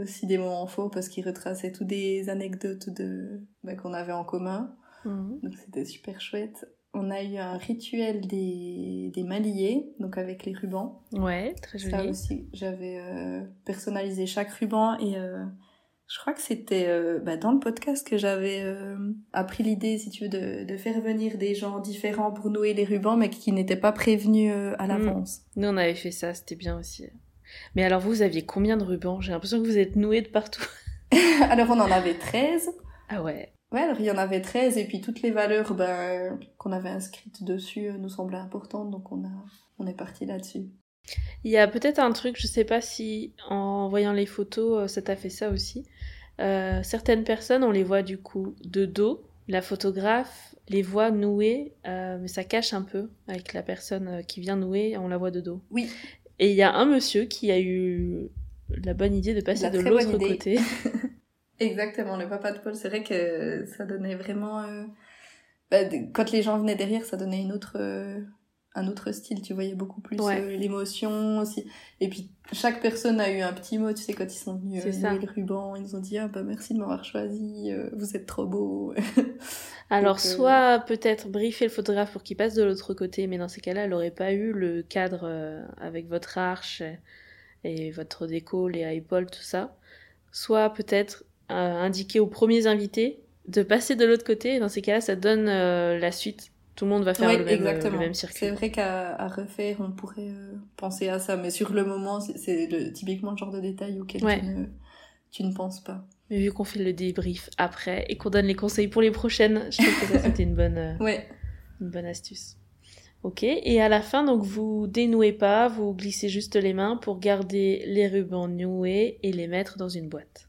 aussi des moments forts parce qu'il retraçait toutes des anecdotes de bah, qu'on avait en commun. Mhm. Donc c'était super chouette. On a eu un rituel des, des maliers, donc avec les rubans. Ouais, très joli. Ça aussi, j'avais euh, personnalisé chaque ruban et euh, je crois que c'était euh, bah, dans le podcast que j'avais appris l'idée, si tu veux, de, de, faire venir des gens différents pour nouer les rubans, mais qui n'étaient pas prévenus à mhm. l'avance. Nous, on avait fait ça, c'était bien aussi. Mais alors, vous aviez combien de rubans? J'ai l'impression que vous êtes noués de partout. alors, on en avait 13. Ah ouais. Ouais, alors il y en avait 13 et puis toutes les valeurs ben, qu'on avait inscrites dessus euh, nous semblaient importantes, donc on, a, on est parti là-dessus. Il y a peut-être un truc, je sais pas si en voyant les photos, euh, ça t'a fait ça aussi. Euh, certaines personnes, on les voit du coup de dos. La photographe les voit nouées, mais ça cache un peu avec la personne qui vient nouer, on la voit de dos. Oui. Et il y a un monsieur qui a eu la bonne idée de passer de l'autre côté. Exactement, le papa de Paul, c'est vrai que ça donnait vraiment... Euh, bah, quand les gens venaient derrière, ça donnait une autre, euh, un autre style, tu voyais beaucoup plus euh, l'émotion aussi. Et puis, chaque personne a eu un petit mot, tu sais, quand ils sont venus euh, le ruban, ils nous ont dit « Ah bah merci de m'avoir choisi, vous êtes trop beau ». Alors, soit peut-être briefer le photographe pour qu'il passe de l'autre côté, mais dans ces cas-là, elle n'aurait pas eu le cadre euh, avec votre arche et, votre déco, les épaules, tout ça. Soit peut-être euh, indiquer aux premiers invités de passer de l'autre côté, et dans ces cas-là, ça donne euh, la suite. Tout le monde va faire le, même, le, même, circuit. C'est vrai qu'à refaire, on pourrait penser à ça, mais sur le moment, c'est typiquement le genre de détail auquel tu, ne, tu ne penses pas. Mais vu qu'on fait le débrief après et qu'on donne les conseils pour les prochaines, je trouve que ça c'était une bonne, euh, Ouais. une bonne astuce. Ok, et à la fin, donc vous dénouez pas, vous glissez juste les mains pour garder les rubans noués et les mettre dans une boîte.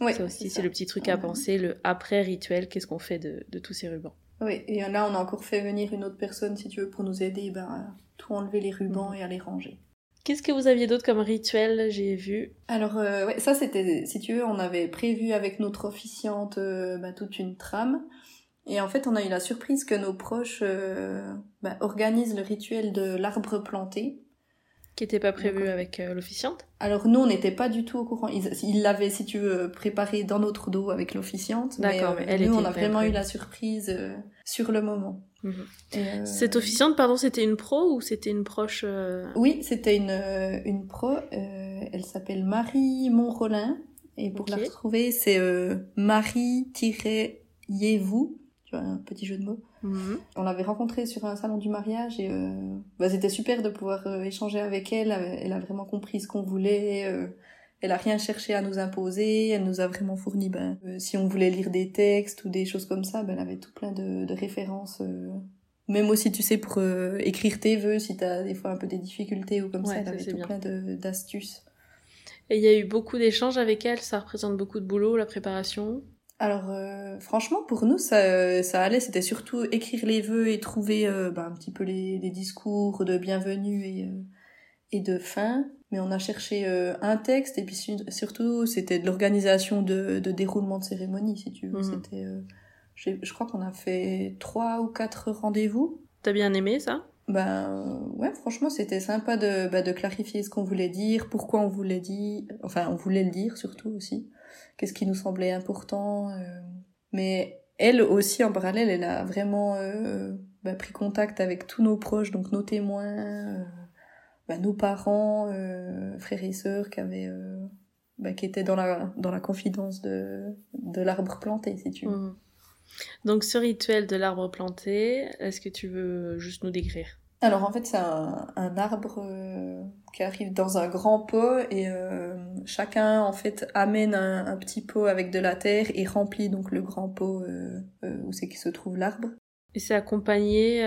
Ouais, ça aussi, c'est le petit truc à penser, le après rituel, qu'est-ce qu'on fait de, de tous ces rubans. Oui, et là, on a encore fait venir une autre personne, si tu veux, pour nous aider ben, à tout enlever les rubans Mhm. et à les ranger. Qu'est-ce que vous aviez d'autre comme rituel J'ai vu? Alors, euh, ouais, ça, c'était, si tu veux, on avait prévu avec notre officiante euh, ben, toute une trame. Et en fait, on a eu la surprise que nos proches euh, ben, organisent le rituel de l'arbre planté. Qui n'était pas prévu avec euh, l'officiante Alors nous, on n'était pas du tout au courant. Ils ils l'avaient, si tu veux, préparé dans notre dos avec l'officiante. D'accord, mais, mais euh, elle nous, était on a vraiment eu la surprise euh, sur le moment. Mhm. Euh, Cette officiante, pardon, c'était une pro ou c'était une proche Oui, c'était une, une pro. elle s'appelle Marie Montrolin. Et pour la retrouver, c'est Marie-Yévou. Tu vois, un petit jeu de mots? On l'avait rencontrée sur un salon du mariage et euh, bah, c'était super de pouvoir euh, échanger avec elle. Elle a vraiment compris ce qu'on voulait. euh, elle a rien cherché à nous imposer. Elle nous a vraiment fourni, ben, si on voulait lire des textes ou des choses comme ça, ben, elle avait tout plein de, de références. même aussi, tu sais, pour écrire tes vœux, si t'as des fois un peu des difficultés ou comme Ouais, ça, elle ça, avait tout bien. plein d'astuces. Et il y a eu beaucoup d'échanges avec elle, ça représente beaucoup de boulot, la préparation. Alors, euh, franchement, pour nous, ça, ça allait. C'était surtout écrire les vœux et trouver euh, ben, un petit peu les, les discours de bienvenue et, euh, et de fin. Mais on a cherché euh, un texte et puis su- surtout, c'était de l'organisation de, de déroulement de cérémonie, si tu veux. Mhm. C'était, euh, je crois qu'on a fait trois ou quatre rendez-vous. T'as bien aimé ça? Ben ouais, franchement, c'était sympa de, bah, de clarifier ce qu'on voulait dire, pourquoi on voulait dire, enfin on voulait le dire surtout aussi, qu'est-ce qui nous semblait important. euh. Mais elle aussi en parallèle, elle a vraiment euh, bah, pris contact avec tous nos proches, donc nos témoins, euh, bah, nos parents, frères et sœurs qui avaient, bah, qui étaient dans la dans la confidence de de l'arbre planté, si tu veux. Mhm. Donc ce rituel de l'arbre planté, est-ce que tu veux juste nous décrire? Alors en fait c'est un, un arbre euh, qui arrive dans un grand pot et euh, chacun en fait amène un, un petit pot avec de la terre et remplit donc le grand pot euh, où c'est qu'il se trouve l'arbre. Et c'est accompagné,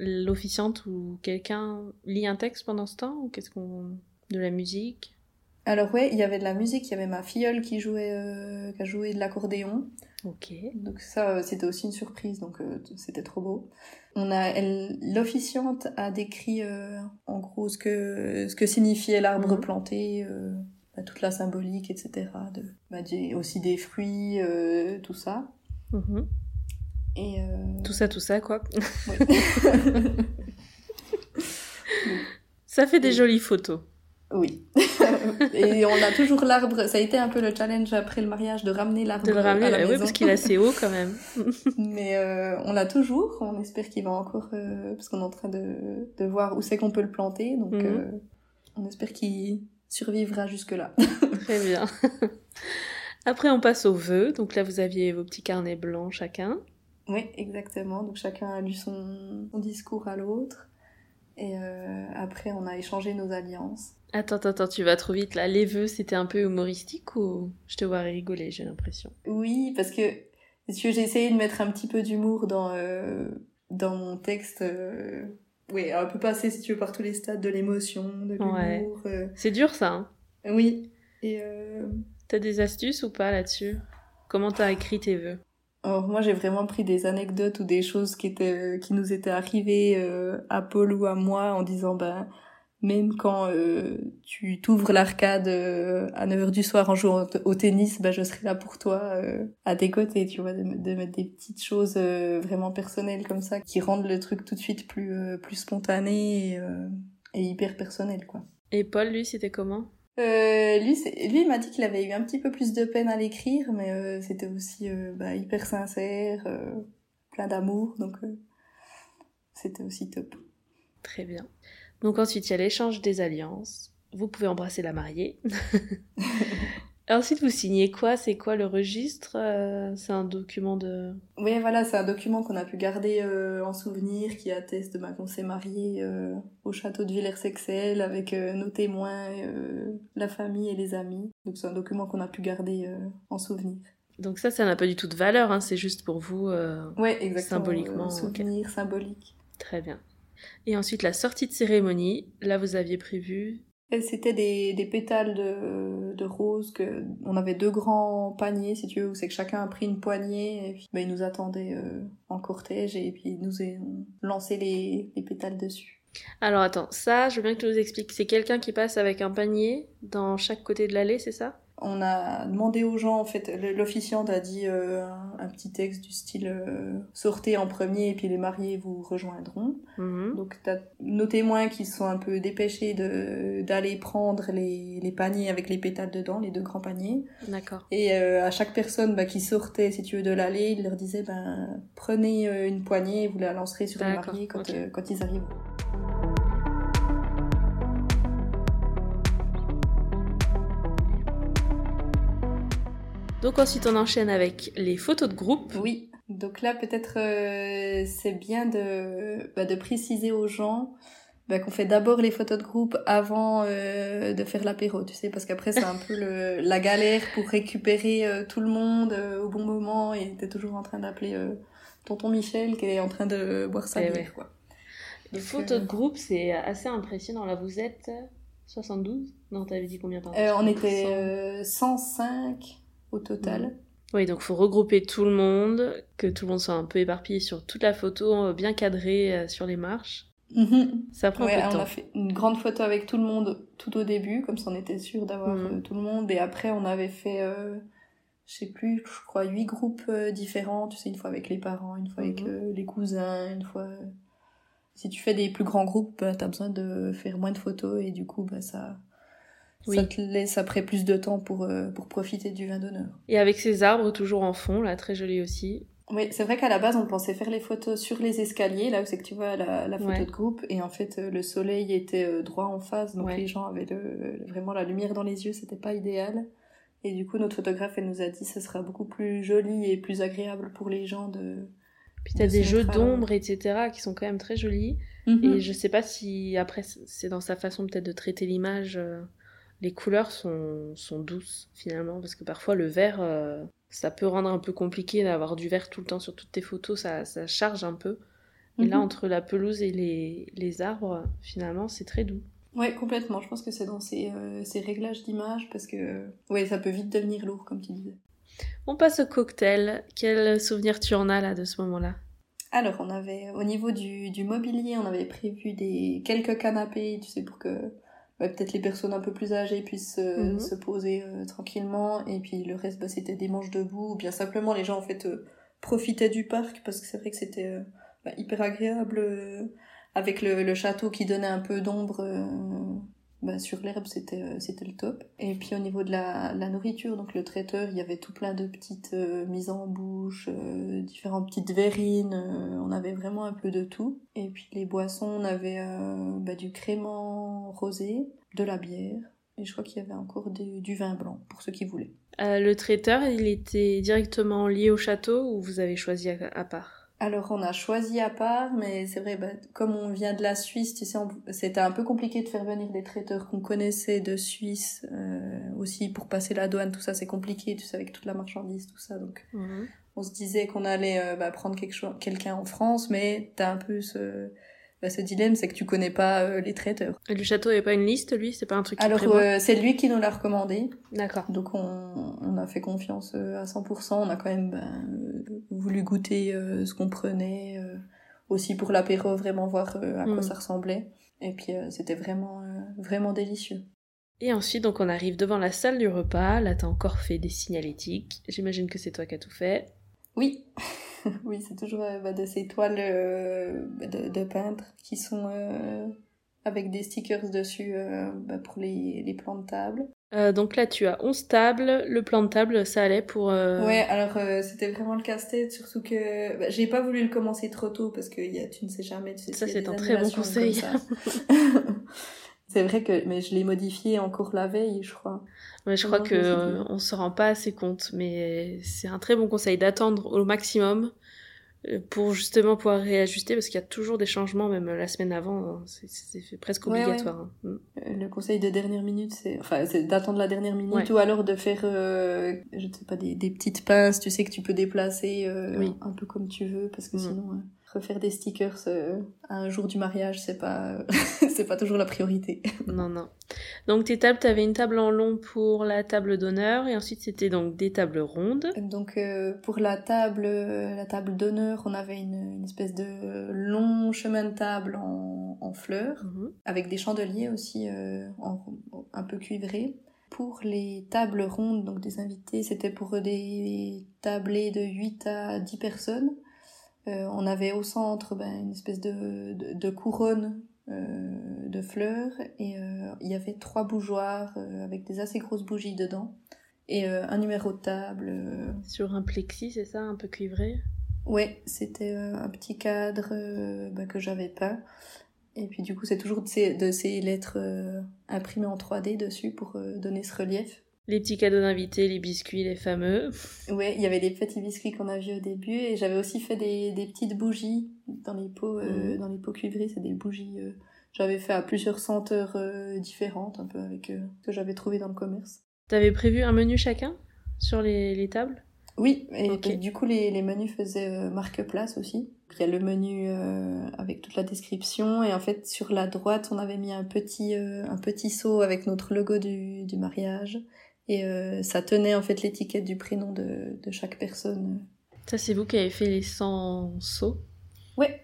l'officiante ou quelqu'un lit un texte pendant ce temps ou qu'est-ce qu'on... De la musique? Alors ouais, il y avait de la musique, il y avait ma filleule qui jouait, qui a joué de l'accordéon. Ok. Donc ça, euh, c'était aussi une surprise, donc euh, c'était trop beau. On a, l'officiante a décrit euh, en gros ce que ce que signifiait l'arbre Mhm. planté, euh, bah, toute la symbolique, etc. De, bah, aussi des fruits, tout ça. Mhm. Et Tout ça, tout ça, quoi. oui. Ça fait des jolies photos. Oui. Et on a toujours l'arbre. Ça a été un peu le challenge après le mariage de ramener l'arbre De le ramener, à la bah oui, maison. parce qu'il est assez haut quand même. Mais euh, on l'a toujours. On espère qu'il va encore, euh, parce qu'on est en train de, de voir où c'est qu'on peut le planter. Donc, Mhm. euh, on espère qu'il survivra jusque-là. Très bien. Après, on passe aux vœux. Donc là, vous aviez vos petits carnets blancs chacun. oui, exactement. Donc chacun a lu son, son discours à l'autre. Et euh, après, on a échangé nos alliances. Attends, attends, tu vas trop vite là. Les vœux, c'était un peu humoristique ou je te vois rigoler, j'ai l'impression? Oui, parce que j'ai essayé de mettre un petit peu d'humour dans, euh, dans mon texte. Euh, oui, un peu passer, si tu veux, par tous les stades de l'émotion, de l'humour. Ouais. C'est dur ça, hein? Oui. Et T'as des astuces ou pas là-dessus? Comment t'as écrit tes vœux? Alors moi j'ai vraiment pris des anecdotes ou des choses qui étaient qui nous étaient arrivées euh, à Paul ou à moi en disant ben même quand euh, tu t'ouvres l'arcade euh, à 9h du soir en jouant au, tennis, ben je serai là pour toi euh, à tes côtés, tu vois, de, mettre des petites choses euh, vraiment personnelles comme ça qui rendent le truc tout de suite plus euh, plus spontané et, euh, et hyper personnel quoi. Et Paul, lui, c'était comment? Euh, lui, il m'a dit qu'il avait eu un petit peu plus de peine à l'écrire, mais euh, c'était aussi euh, bah, hyper sincère, plein d'amour, donc c'était aussi top. Très bien. Donc ensuite, il y a l'échange des alliances. Vous pouvez embrasser la mariée. Ensuite, vous signez quoi? C'est quoi le registre? Euh, C'est un document de... Oui, voilà, c'est un document qu'on a pu garder euh, en souvenir qui atteste bah, qu'on s'est marié euh, au château de Villers-Sexel avec nos témoins, la famille et les amis. Donc c'est un document qu'on a pu garder en souvenir. Donc ça, ça n'a pas du tout de valeur, hein, c'est juste pour vous ouais, exactement, symboliquement. souvenir symbolique. Très bien. Et ensuite, la sortie de cérémonie, là, vous aviez prévu c'était des, des, pétales de, de roses. Que, on avait deux grands paniers, si tu veux, où c'est que chacun a pris une poignée. Et puis, ben, ils nous attendaient euh, en cortège et puis ils nous ont lancé les, les pétales dessus. Alors attends, ça, je veux bien que tu nous expliques. C'est quelqu'un qui passe avec un panier dans chaque côté de l'allée, c'est ça? On a demandé aux gens, en fait, l'officiante a dit euh, un, petit texte du style euh, sortez en premier et puis les mariés vous rejoindront. Mhm. Donc t'as nos témoins qui sont un peu dépêchés d'aller prendre les, les, paniers avec les pétales dedans, les deux grands paniers. D'accord. Et euh, à chaque personne bah, qui sortait, si tu veux, de l'allée, il leur disait ben prenez une poignée et vous la lancerez sur les mariés quand, quand ils arriveront. Donc ensuite on enchaîne avec les photos de groupe. Oui, donc là peut-être euh, c'est bien de, bah, de préciser aux gens bah, qu'on fait d'abord les photos de groupe avant euh, de faire l'apéro, tu sais, parce qu'après c'est un peu le, la galère pour récupérer euh, tout le monde au bon moment et t'es toujours en train d'appeler tonton Michel qui est en train de boire sa eh bière, quoi. Les photos de groupe c'est assez impressionnant. Là vous êtes 72 Non, t'avais dit combien par On était 105 au total. Oui, donc faut regrouper tout le monde, que tout le monde soit un peu éparpillé sur toute la photo, euh, bien cadré euh, sur les marches. Mhm. Ça prend ouais, peu de temps. On a fait une grande photo avec tout le monde tout au début, comme ça on était sûr d'avoir mhm. euh, tout le monde. Et après, on avait fait, je sais plus, je crois, huit groupes différents. Tu sais, une fois avec les parents, une fois avec mhm. les cousins, une fois. Si tu fais des plus grands groupes, bah, t'as besoin de faire moins de photos et du coup, bah, ça, oui. Ça te laisse après plus de temps pour, euh, pour profiter du vin d'honneur. Et avec ces arbres toujours en fond, là, très joli aussi. Oui, c'est vrai qu'à la base, on pensait faire les photos sur les escaliers, là où c'est que tu vois la, la photo de groupe, et en fait, euh, le soleil était euh, droit en face, donc les gens avaient vraiment la lumière dans les yeux, c'était pas idéal. Et du coup, notre photographe, elle nous a dit, ce sera beaucoup plus joli et plus agréable pour les gens de... Puis t'as des jeux d'ombre, etc., qui sont quand même très jolis. Mhm. Et je sais pas si, après, c'est dans sa façon peut-être de traiter l'image les couleurs sont, sont, douces finalement, parce que parfois le vert, euh, ça peut rendre un peu compliqué d'avoir du vert tout le temps sur toutes tes photos, ça, ça charge un peu. Et là, mhm. entre la pelouse et les, les arbres, finalement, c'est très doux. Ouais, complètement. Je pense que c'est dans ces, euh, ces réglages d'image parce que ouais, ça peut vite devenir lourd, comme tu disais. On passe au cocktail. Quel souvenir tu en as là de ce moment-là? Alors, on avait au niveau du, du mobilier, on avait prévu des quelques canapés, tu sais, pour que peut-être les personnes un peu plus âgées puissent euh, mhm. se poser euh, tranquillement et puis le reste bah, c'était des manches debout ou bien simplement les gens en fait euh, profitaient du parc parce que c'est vrai que c'était bah, hyper agréable avec le, le, château qui donnait un peu d'ombre bah, sur l'herbe, c'était euh, c'était le top. Et puis au niveau de la, la, nourriture, donc le traiteur, il y avait tout plein de petites euh, mises en bouche, euh, différentes petites verrines, on avait vraiment un peu de tout. Et puis les boissons, on avait bah, du crément rosé, de la bière, et je crois qu'il y avait encore du, vin blanc pour ceux qui voulaient. le traiteur, il était directement lié au château ou vous avez choisi à part? Alors on a choisi à part, mais c'est vrai, bah, comme on vient de la Suisse, tu sais, c'était un peu compliqué de faire venir des traiteurs qu'on connaissait de Suisse euh, aussi pour passer la douane, tout ça c'est compliqué, tu sais, avec toute la marchandise, tout ça. Donc mhm. on se disait qu'on allait euh, bah, prendre quelque quelqu'un en France, mais t'as un peu ce, bah, ce dilemme, c'est que tu connais pas euh, les traiteurs. Et le château avait pas une liste, lui? C'est pas un truc Alors, euh, c'est lui qui nous l'a recommandé. D'accord. Donc, on, on, a fait confiance euh, à 100%. On a quand même ben, voulu goûter ce qu'on prenait, aussi pour l'apéro, vraiment voir à quoi mm. ça ressemblait. Et puis, c'était vraiment, vraiment délicieux. Et ensuite, donc, on arrive devant la salle du repas. Là, t'as encore fait des signalétiques. J'imagine que c'est toi qui as tout fait. Oui. oui, c'est toujours euh, bah, de ces toiles euh, de, de, peintres qui sont euh, avec des stickers dessus bah, pour les, les, plans de table. donc là, tu as 11 tables. Le plan de table, ça allait pour... Ouais, alors c'était vraiment le casse-tête, surtout que bah, j'ai pas voulu le commencer trop tôt parce que y a, tu ne sais jamais. Tu sais, ça, c'est un très bon conseil. C'est vrai que, mais je l'ai modifié encore la veille, je crois. Ouais, je crois que euh, on se rend pas assez compte, mais c'est un très bon conseil d'attendre au maximum euh, pour justement pouvoir réajuster parce qu'il y a toujours des changements même la semaine avant hein. c'est presque obligatoire hein. mm. euh, le conseil de dernière minute c'est enfin c'est d'attendre la dernière minute ou alors de faire euh, je ne sais pas des, des, petites pinces tu sais que tu peux déplacer un peu comme tu veux parce que mm. sinon refaire des stickers euh, un jour du mariage, c'est pas, c'est pas toujours la priorité. non, non. Donc tes tables, tu avais une table en long pour la table d'honneur et ensuite c'était donc des tables rondes. Donc euh, pour la table, la table d'honneur, on avait une, espèce de long chemin de table en, en fleurs mhm. avec des chandeliers aussi euh, un peu cuivrés. Pour les tables rondes, donc des invités, c'était pour des tablés de 8 à 10 personnes. Euh, on avait au centre ben, une espèce de, de, couronne euh, de fleurs et euh, il y avait trois bougeoirs avec des assez grosses bougies dedans et un numéro de table. Sur un plexi, c'est ça, un peu cuivré? Ouais, c'était un petit cadre ben, que j'avais peint. Et puis du coup, c'est toujours de ces, de ces lettres imprimées en 3D dessus pour donner ce relief. Les petits cadeaux d'invités, les biscuits, les fameux. Ouais, il y avait les petits biscuits qu'on a vus au début et j'avais aussi fait des, des, petites bougies dans les pots, euh, mhm. dans les pots cuivrés, c'est des bougies. Euh, j'avais fait à plusieurs senteurs euh, différentes, un peu avec ce que j'avais trouvé dans le commerce. T'avais prévu un menu chacun sur les, les tables? Oui, et du coup les, les menus faisaient marque place aussi. Il y a le menu avec toute la description et en fait sur la droite on avait mis un petit un petit seau avec notre logo du, du mariage et euh, ça tenait en fait l'étiquette du prénom de, de chaque personne. Ça, c'est vous qui avez fait les 100 sauts? Ouais.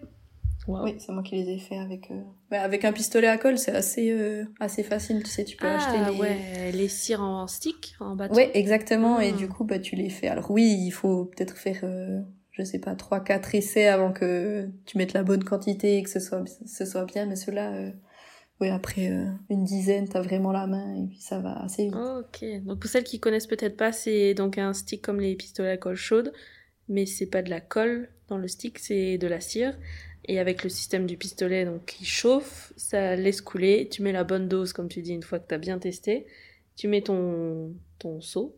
Oui, c'est moi qui les ai fait avec, euh... avec un pistolet à colle, c'est assez, euh, assez facile, tu sais, tu peux ah, acheter les... ouais, les cires en stick, en bâton. Ouais, exactement, et ah. du coup, bah, tu les fais. Alors oui, il faut peut-être faire, euh, je sais pas, 3-4 essais avant que tu mettes la bonne quantité et que ce soit, ce soit bien, mais ceux-là, euh, après euh, une dizaine, t'as vraiment la main et puis ça va assez vite. ok, donc pour celles qui connaissent peut-être pas, c'est donc un stick comme les pistolets à colle chaude, mais c'est pas de la colle dans le stick, c'est de la cire. Et avec le système du pistolet donc qui chauffe, ça laisse couler. Tu mets la bonne dose, comme tu dis, une fois que t'as bien testé. Tu mets ton, ton seau,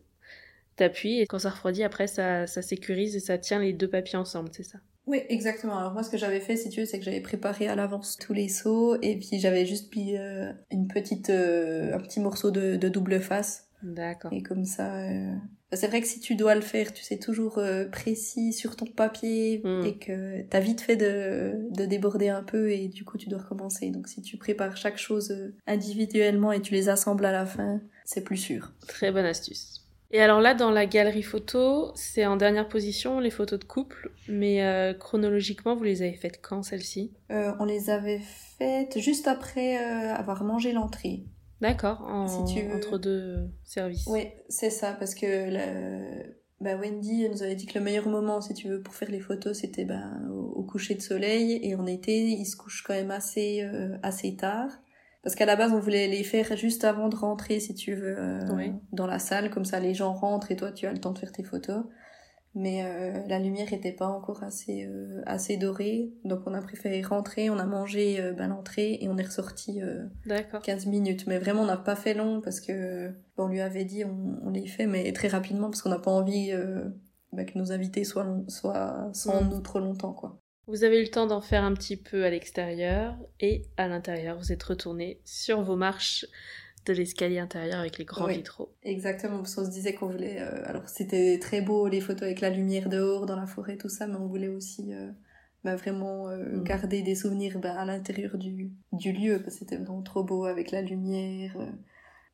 t'appuies et quand ça refroidit, après ça, ça sécurise et ça tient les deux papiers ensemble, c'est ça oui, exactement. Alors moi, ce que j'avais fait, si tu veux, c'est que j'avais préparé à l'avance tous les seaux et puis j'avais juste mis euh, une petite, euh, un petit morceau de, de double face. D'accord. Et comme ça, euh... c'est vrai que si tu dois le faire, tu sais toujours précis sur ton papier hmm. et que t'as vite fait de, de déborder un peu et du coup tu dois recommencer. Donc si tu prépares chaque chose individuellement et tu les assembles à la fin, c'est plus sûr. Très bonne astuce. Et alors là, dans la galerie photo, c'est en dernière position les photos de couple, mais euh, chronologiquement, vous les avez faites quand celles-ci? Euh, On les avait faites juste après euh, avoir mangé l'entrée. D'accord, entre deux services. Oui, c'est ça, parce que bah, Wendy nous avait dit que le meilleur moment, si tu veux, pour faire les photos, c'était ben, au, coucher de soleil, et en été, il se couche quand même assez, assez tard. Parce qu'à la base, on voulait les faire juste avant de rentrer, si tu veux, euh, dans la salle. Comme ça, les gens rentrent et toi, tu as le temps de faire tes photos. Mais euh, la lumière était pas encore assez euh, assez dorée. Donc, on a préféré rentrer, on a mangé ben, l'entrée et on est ressorti 15 minutes. Mais vraiment, on n'a pas fait long parce que on lui avait dit on, on les fait, mais très rapidement parce qu'on n'a pas envie ben, que nos invités soient, soient sans mm. nous trop longtemps. quoi. Vous avez eu le temps d'en faire un petit peu à l'extérieur et à l'intérieur, vous êtes retourné sur vos marches de l'escalier intérieur avec les grands vitraux. Exactement, parce qu'on se disait qu'on voulait... Euh, alors c'était très beau les photos avec la lumière dehors, dans la forêt, tout ça, mais on voulait aussi euh, bah, vraiment euh, mm. garder des souvenirs bah, à l'intérieur du, du lieu, parce que c'était vraiment trop beau avec la lumière,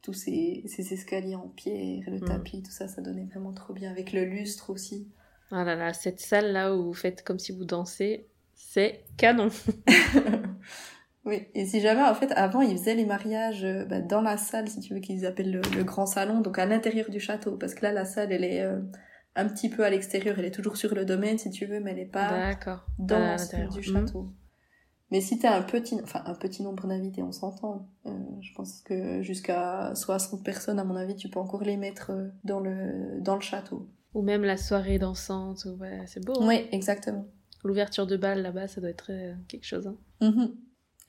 tous ces, ces, escaliers en pierre, le mm. tapis, tout ça, ça donnait vraiment trop bien, avec le lustre aussi. Ah là là, cette salle là où vous faites comme si vous dansez, c'est canon. oui, et si jamais, en fait, avant, ils faisaient les mariages euh, bah, dans la salle, si tu veux, qu'ils appellent le, grand salon, donc à l'intérieur du château, parce que là, la salle, elle est euh, un petit peu à l'extérieur, elle est toujours sur le domaine, si tu veux, mais elle n'est pas dans l'intérieur du mhm. château. Mais si t'as un petit, enfin un petit nombre d'invités, on s'entend. Euh, je pense que jusqu'à 60 personnes, à mon avis, tu peux encore les mettre dans le dans le château. Ou même la soirée dansante, ouais, c'est beau. Hein. oui, exactement. L'ouverture de bal là-bas, ça doit être euh, quelque chose. Hein. Mm-hmm.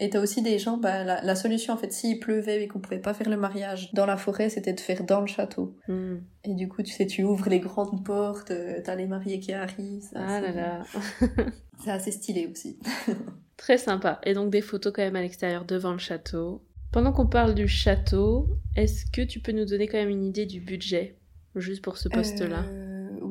Et t'as aussi des gens, bah, la, solution en fait, s'il pleuvait et qu'on pouvait pas faire le mariage dans la forêt, c'était de faire dans le château. Hmm. Et du coup, tu sais, tu ouvres les grandes portes, euh, t'as les mariés qui arrivent. Ah là là. c'est assez stylé aussi. Très sympa. Et donc des photos quand même à l'extérieur devant le château. Pendant qu'on parle du château, est-ce que tu peux nous donner quand même une idée du budget, juste pour ce poste-là? Euh,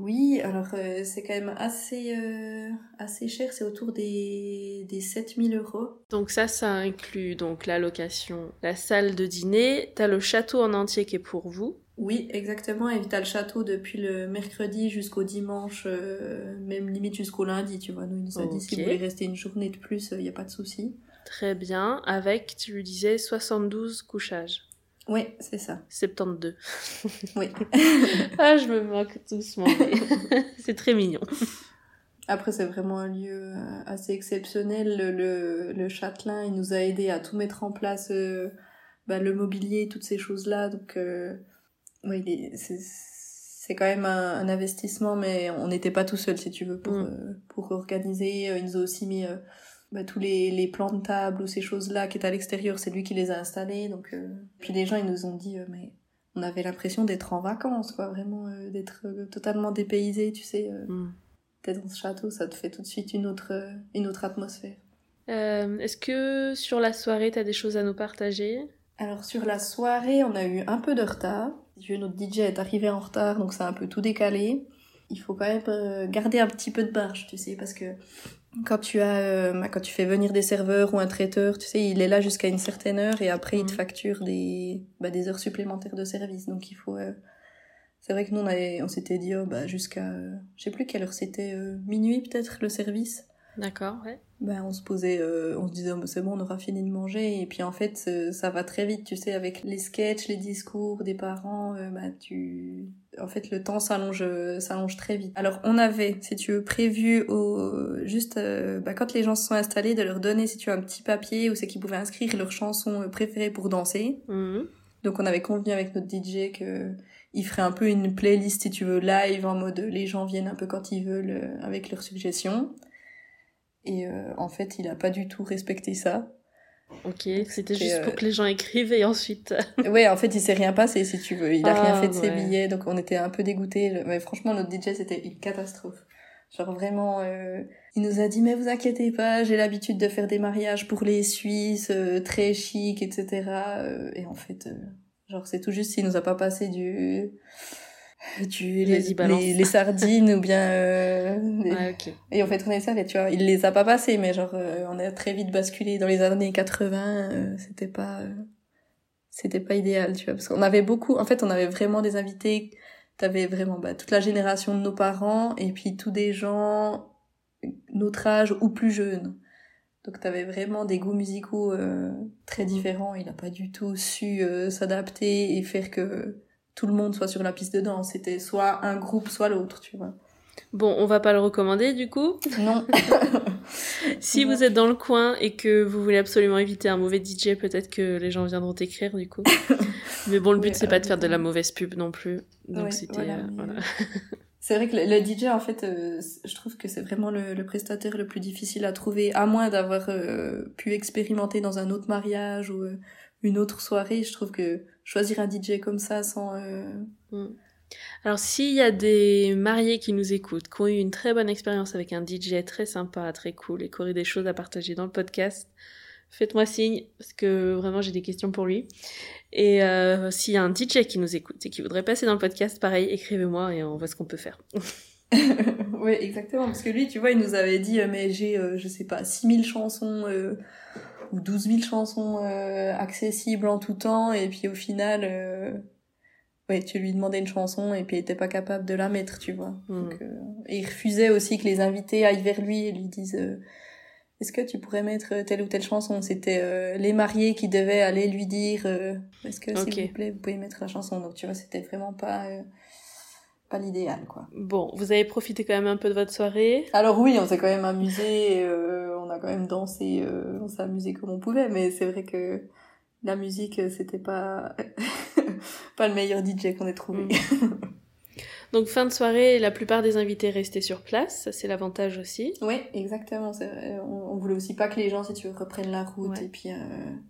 oui, alors euh, c'est quand même assez, euh, assez cher, c'est autour des, des 7000 euros. Donc ça, ça inclut donc la location, la salle de dîner, t'as le château en entier qui est pour vous. Oui, exactement, et t'as le château depuis le mercredi jusqu'au dimanche, euh, même limite jusqu'au lundi, tu vois. Nous, il nous a dit si vous voulez rester une journée de plus, il n'y a pas de souci. Très bien, avec, tu lui disais, 72 couchages. Oui, c'est ça. 72. Oui. ah, je me moque doucement. c'est très mignon. Après, c'est vraiment un lieu euh, assez exceptionnel. Le, le, châtelain, il nous a aidé à tout mettre en place, euh, bah, le mobilier, toutes ces choses-là. Donc, euh, oui, c'est quand même un, investissement, mais on n'était pas tout seul, si tu veux, pour, mm. pour organiser. Il nous a aussi mis bah, tous les, les plans de table ou ces choses-là qui étaient à l'extérieur, c'est lui qui les a installés. Donc, euh, Puis les gens, ils nous ont dit, euh, mais on avait l'impression d'être en vacances, quoi, vraiment, euh, d'être totalement dépaysé, tu sais. Mm. D'être dans ce château, ça te fait tout de suite une autre, une autre atmosphère. Est-ce que sur la soirée, tu as des choses à nous partager? Alors sur la soirée, on a eu un peu de retard. Notre DJ est arrivé en retard, donc ça a un peu tout décalé. Il faut quand même garder un petit peu de marge, tu sais, parce que quand tu as euh, bah, quand tu fais venir des serveurs ou un traiteur, tu sais, il est là jusqu'à une certaine heure et après il te mhm. facture des bah, des heures supplémentaires de service. Donc il faut euh, c'est vrai que nous on avait on s'était dit oh, bah jusqu'à euh, je sais plus quelle heure c'était minuit peut-être le service. D'accord, ouais. Ben, on se posait, on se disait, oh, c'est bon, on aura fini de manger. Et puis en fait, ça va très vite, tu sais, avec les sketchs, les discours des parents, bah, tu, en fait, le temps s'allonge, s'allonge très vite. Alors, on avait, si tu veux, prévu au, juste, bah, quand les gens se sont installés, de leur donner, si tu veux, un petit papier où c'est qu'ils pouvaient inscrire leurs chansons préférées pour danser. Mhm. Donc, on avait convenu avec notre DJ que il ferait un peu une playlist, si tu veux, live, en mode les gens viennent un peu quand ils veulent, avec leurs suggestions. Et euh, en fait, il a pas du tout respecté ça. Ok, c'était juste pour euh, que les gens écrivent et ensuite. ouais, en fait, il s'est rien passé si tu veux. Il a rien ah, fait de ses billets, donc on était un peu dégoûtés. Mais franchement, notre DJ c'était une catastrophe. Genre vraiment, euh, il nous a dit mais vous inquiétez pas, j'ai l'habitude de faire des mariages pour les Suisses, très chic, etc. et en fait, genre c'est tout juste, il nous a pas passé du tu les, les, sardines ou bien euh, et en fait on est ça tu vois il les a pas passés mais genre euh, on a très vite basculé dans les années 80 euh, c'était pas c'était pas idéal tu vois parce qu'on avait beaucoup en fait on avait vraiment des invités t'avais vraiment bah, toute la génération de nos parents et puis tous des gens notre âge ou plus jeunes. Donc t'avais vraiment des goûts musicaux très différents. Il a pas du tout su s'adapter et faire que tout le monde soit sur la piste de danse. C'était soit un groupe, soit l'autre, tu vois. Bon, on va pas le recommander du coup. Non. si vous êtes dans le coin et que vous voulez absolument éviter un mauvais DJ, peut-être que les gens viendront t'écrire du coup. Mais bon, le but c'est pas de faire de la mauvaise pub non plus. Donc c'était voilà. Euh, c'est vrai que le, DJ en fait, euh, je trouve que c'est vraiment le, prestataire le plus difficile à trouver, à moins d'avoir euh, pu expérimenter dans un autre mariage ou une autre soirée. Je trouve que choisir un DJ comme ça sans... Euh, mm. Alors s'il y a des mariés qui nous écoutent, qui ont eu une très bonne expérience avec un DJ très sympa, très cool, et qui auraient des choses à partager dans le podcast, faites-moi signe, parce que vraiment j'ai des questions pour lui. Et euh, s'il y a un DJ qui nous écoute et qui voudrait passer dans le podcast, pareil, écrivez-moi et on voit ce qu'on peut faire. oui, exactement, parce que lui, tu vois, il nous avait dit, euh, mais j'ai, je sais pas, 6000 chansons ou 12 000 chansons euh, accessibles en tout temps et puis au final euh, ouais tu lui demandais une chanson et puis il était pas capable de la mettre tu vois hmm. Donc, euh, et il refusait aussi que les invités aillent vers lui et lui disent euh, est-ce que tu pourrais mettre telle ou telle chanson? C'était les mariés qui devaient aller lui dire est-ce que s'il vous plaît vous pouvez mettre la chanson? Donc tu vois c'était vraiment pas pas l'idéal quoi. Bon, vous avez profité quand même un peu de votre soirée. Alors oui, on s'est quand même amusé, euh, on a quand même dansé, euh, on s'est amusé comme on pouvait, mais c'est vrai que la musique c'était pas pas le meilleur DJ qu'on ait trouvé. Mm. Donc fin de soirée, la plupart des invités restaient sur place, ça c'est l'avantage aussi. Oui, exactement. On, on, voulait aussi pas que les gens, si tu veux, reprennent la route. Et puis, euh,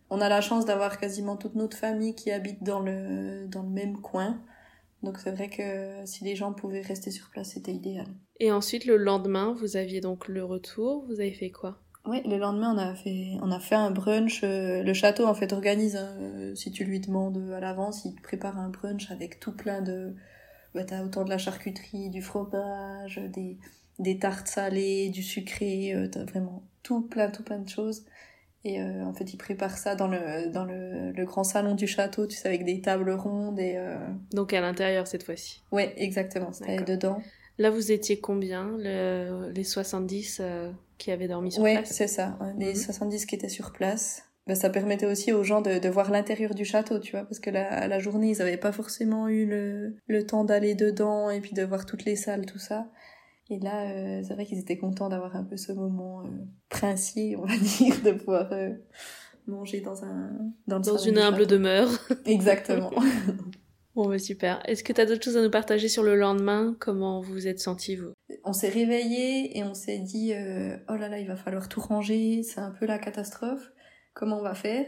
on a la chance d'avoir quasiment toute notre famille qui habite dans le, dans le même coin. Donc c'est vrai que si les gens pouvaient rester sur place, c'était idéal. Et ensuite, le lendemain, vous aviez donc le retour. Vous avez fait quoi? Oui, le lendemain, on a fait, on a fait un brunch. Euh, le château, en fait, organise, hein, si tu lui demandes à l'avance, il prépare un brunch avec tout plein de... Bah, t'as autant de la charcuterie, du fromage, des, des tartes salées, du sucré, euh, t'as vraiment tout plein, tout plein de choses. Et euh, en fait, il prépare ça dans le, dans le, le, grand salon du château, tu sais, avec des tables rondes et... Donc à l'intérieur cette fois-ci Ouais, exactement, c'était dedans. Là, vous étiez combien, le, les 70 qui avaient dormi sur place. Oui, c'est ça. Les 70 mhm. qui étaient sur place. Ben, ça permettait aussi aux gens de, de voir l'intérieur du château, tu vois, parce que la, la journée, ils n'avaient pas forcément eu le, le temps d'aller dedans et puis de voir toutes les salles, tout ça. Et là, euh, c'est vrai qu'ils étaient contents d'avoir un peu ce moment euh, princier, on va dire, de pouvoir euh, manger dans un dans, dans une humble demeure. Exactement. Bon, bah super. Est-ce que tu as d'autres choses à nous partager sur le lendemain? Comment vous vous êtes senti, vous? On s'est réveillé et on s'est dit euh, Oh là là, il va falloir tout ranger, c'est un peu la catastrophe. Comment on va faire?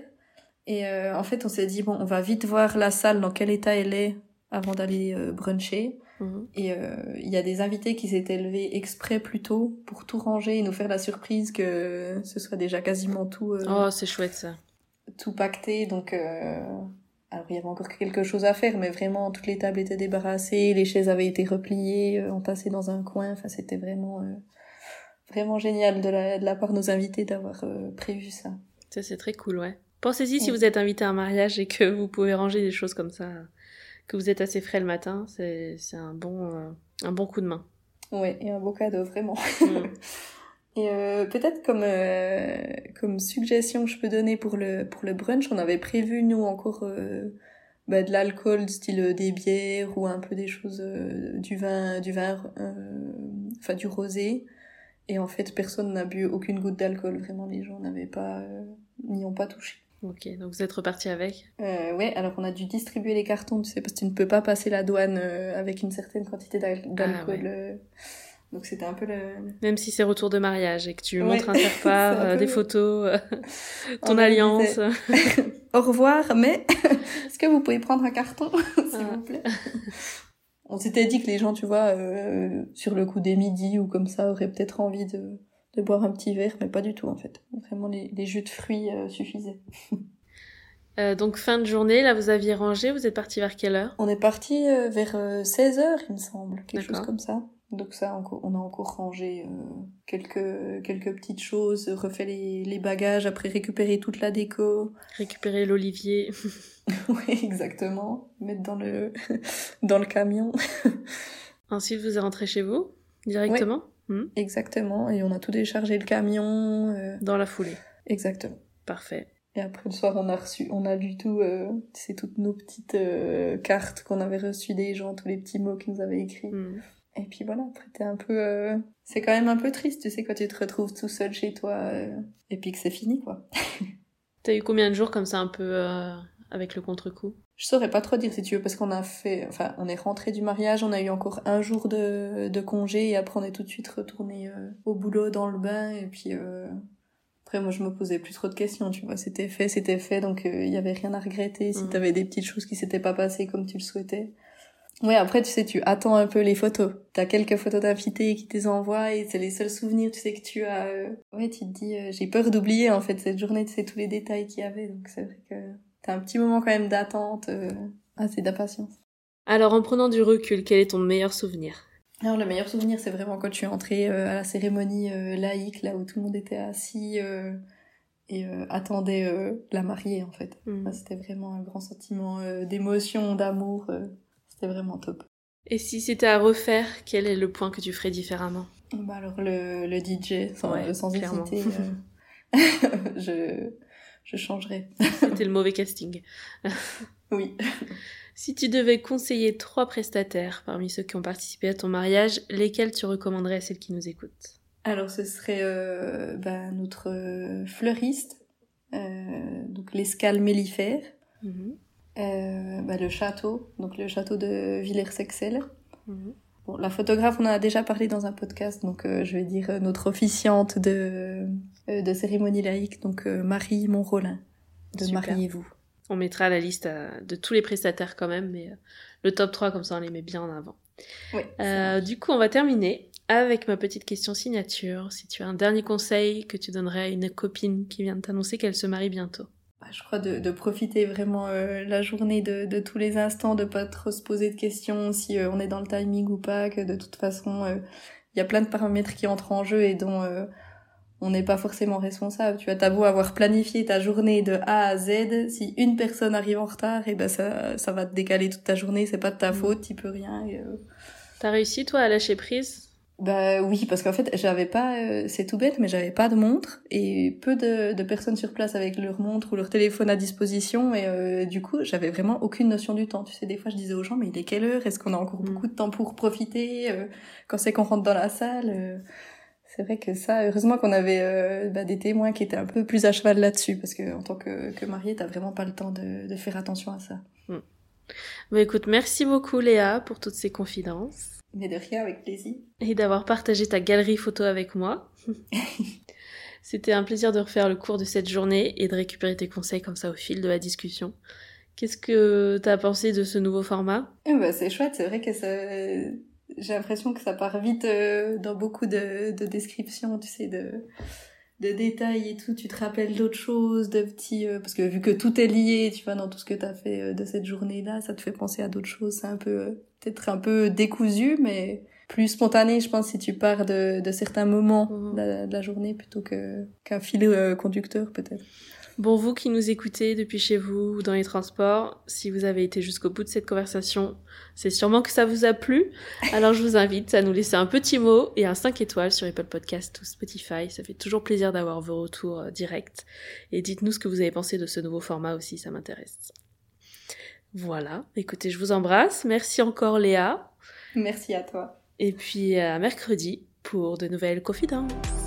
Et euh, en fait, on s'est dit Bon, on va vite voir la salle, dans quel état elle est, avant d'aller euh, bruncher. Mhm. Et il y a des invités qui s'étaient levés exprès plus tôt pour tout ranger et nous faire la surprise que ce soit déjà quasiment tout. oh, c'est chouette ça. Tout pacté, donc alors il y avait encore quelque chose à faire, mais vraiment toutes les tables étaient débarrassées, les chaises avaient été repliées, euh, entassées dans un coin. Enfin, c'était vraiment euh, vraiment génial de la, de la part de nos invités d'avoir euh, prévu ça. Ça c'est très cool, ouais. Pensez-y si vous êtes invité à un mariage et que vous pouvez ranger des choses comme ça, que vous êtes assez frais le matin, c'est un bon un bon coup de main. Ouais, et un beau cadeau vraiment. Mm. Et euh, peut-être comme euh, comme suggestion que je peux donner pour le pour le brunch, on avait prévu nous encore euh, bah, de l'alcool, style des bières ou un peu des choses du vin du vin enfin du rosé. Et en fait, personne n'a bu aucune goutte d'alcool. Vraiment, les gens n'avaient pas n'y ont pas touché. Ok, donc vous êtes reparti avec euh, Ouais, alors on a dû distribuer les cartons, tu sais, parce que tu ne peux pas passer la douane avec une certaine quantité d'alcool. Ah, donc c'était un peu le... Même si c'est retour de mariage et que tu montres un faire euh, des photos, euh, ton alliance. Au revoir, mais est-ce que vous pouvez prendre un carton, s'il vous plaît? On s'était dit que les gens, tu vois, euh, sur le coup des midis ou comme ça, auraient peut-être envie de, de boire un petit verre, mais pas du tout en fait. Vraiment, les, les jus de fruits suffisaient. donc fin de journée, là vous aviez rangé, vous êtes parti vers quelle heure? On est parti vers 16h il me semble, quelque chose comme ça. Donc ça, on a encore rangé euh, quelques, quelques petites choses, refait les, les bagages, après récupérer toute la déco. Récupérer l'olivier. oui, exactement. Mettre dans le, dans le camion. Ensuite, vous êtes rentré chez vous directement hmm Exactement. Et on a tout déchargé le camion. Euh, dans la foulée. Exactement. Parfait. Et après le soir, on a reçu, on a lu tout, euh, c'est toutes nos petites cartes qu'on avait reçues des gens, tous les petits mots qu'ils nous avaient écrits. Hmm. Et puis voilà, après t'es un peu... Euh, c'est quand même un peu triste, tu sais, quand tu te retrouves tout seul chez toi euh, et puis que c'est fini, quoi. T'as eu combien de jours comme ça un peu euh, avec le contre-coup? Je saurais pas trop dire si tu veux, parce qu'on a fait... Enfin, on est rentré du mariage, on a eu encore un jour de, de congé et après on est tout de suite retourné au boulot, dans le bain et puis... Après, moi, je me posais plus trop de questions, tu vois. C'était fait, c'était fait, donc il y avait rien à regretter. Si mmh. t'avais des petites choses qui s'étaient pas passées comme tu le souhaitais, Ouais, après, tu sais, tu attends un peu les photos. T'as quelques photos d'invités qui te envoient et c'est les seuls souvenirs, tu sais, que tu as. Euh, ouais, tu te dis, euh, j'ai peur d'oublier, en fait, cette journée, tu sais, tous les détails qu'il y avait. Donc, c'est vrai que t'as un petit moment quand même d'attente, euh, assez d'impatience. Alors, en prenant du recul, quel est ton meilleur souvenir? Alors, le meilleur souvenir, c'est vraiment quand tu es entré à la cérémonie laïque, là où tout le monde était assis et attendait la mariée, en fait. Hmm. C'était vraiment un grand sentiment d'émotion, d'amour. C'est vraiment top. Et si c'était à refaire, quel est le point que tu ferais différemment? Bah Alors le, le DJ, sans, sans hésiter, euh, je, je changerais. C'était le mauvais casting. oui. Si tu devais conseiller trois prestataires parmi ceux qui ont participé à ton mariage, lesquels tu recommanderais à celles qui nous écoutent? Alors ce serait euh, bah, notre euh, fleuriste, donc l'escale mellifère. Mhm. Euh, bah, le château, donc le château de Villers-Sexel. Mhm. Bon, la photographe, on en a déjà parlé dans un podcast, donc euh, je vais dire euh, notre officiante de, euh, de cérémonie laïque, donc Marie Monrolin, de Mariez-vous. On mettra la liste de tous les prestataires quand même, mais le top 3, comme ça, on les met bien en avant. Oui, du coup, on va terminer avec ma petite question signature. Si tu as un dernier conseil que tu donnerais à une copine qui vient de t'annoncer qu'elle se marie bientôt bah, je crois de, de profiter vraiment euh, la journée de, de, tous les instants, de pas trop se poser de questions si euh, on est dans le timing ou pas, que de toute façon euh, il y a plein de paramètres qui entrent en jeu et dont on n'est pas forcément responsable. Tu vois, t'as beau avoir planifié ta journée de A à Z, si une personne arrive en retard, et eh ben ça, ça va te décaler toute ta journée, c'est pas de ta mmh. faute, tu peux rien. Et, T'as réussi toi à lâcher prise? Bah oui, parce qu'en fait, j'avais pas, euh, c'est tout bête, mais j'avais pas de montre et peu de, de, personnes sur place avec leur montre ou leur téléphone à disposition et euh, du coup, j'avais vraiment aucune notion du temps. Tu sais, des fois, je disais aux gens, mais il est quelle heure? Est-ce qu'on a encore mm. beaucoup de temps pour profiter? Euh, Quand c'est qu'on rentre dans la salle C'est vrai que ça, heureusement qu'on avait bah, des témoins qui étaient un peu plus à cheval là-dessus, parce que en tant que, que mariée, t'as vraiment pas le temps de, de, faire attention à ça. Mm. Bah écoute, merci beaucoup Léa pour toutes ces confidences. Mais de rien, avec plaisir. Et d'avoir partagé ta galerie photo avec moi. C'était un plaisir de refaire le cours de cette journée et de récupérer tes conseils comme ça au fil de la discussion. Qu'est-ce que tu as pensé de ce nouveau format? Eh ben, C'est chouette, c'est vrai que ça... j'ai l'impression que ça part vite euh, dans beaucoup de, de descriptions, tu sais, de de détails et tout, tu te rappelles d'autres choses, de petits... Euh, parce que vu que tout est lié, tu vois, dans tout ce que tu as fait euh, de cette journée-là, ça te fait penser à d'autres choses. C'est un peu... Euh, peut-être un peu décousu, mais plus spontané, je pense, si tu pars de, de certains moments mhm. de, la, journée plutôt que qu'un fil conducteur, peut-être. Bon, vous qui nous écoutez depuis chez vous ou dans les transports, si vous avez été jusqu'au bout de cette conversation, c'est sûrement que ça vous a plu. Alors je vous invite à nous laisser un petit mot et un 5 étoiles sur Apple Podcast ou Spotify. Ça fait toujours plaisir d'avoir vos retours euh, directs. Et dites-nous ce que vous avez pensé de ce nouveau format aussi, ça m'intéresse. Voilà, écoutez, je vous embrasse. Merci encore Léa. Merci à toi. Et puis à mercredi pour de nouvelles confidences.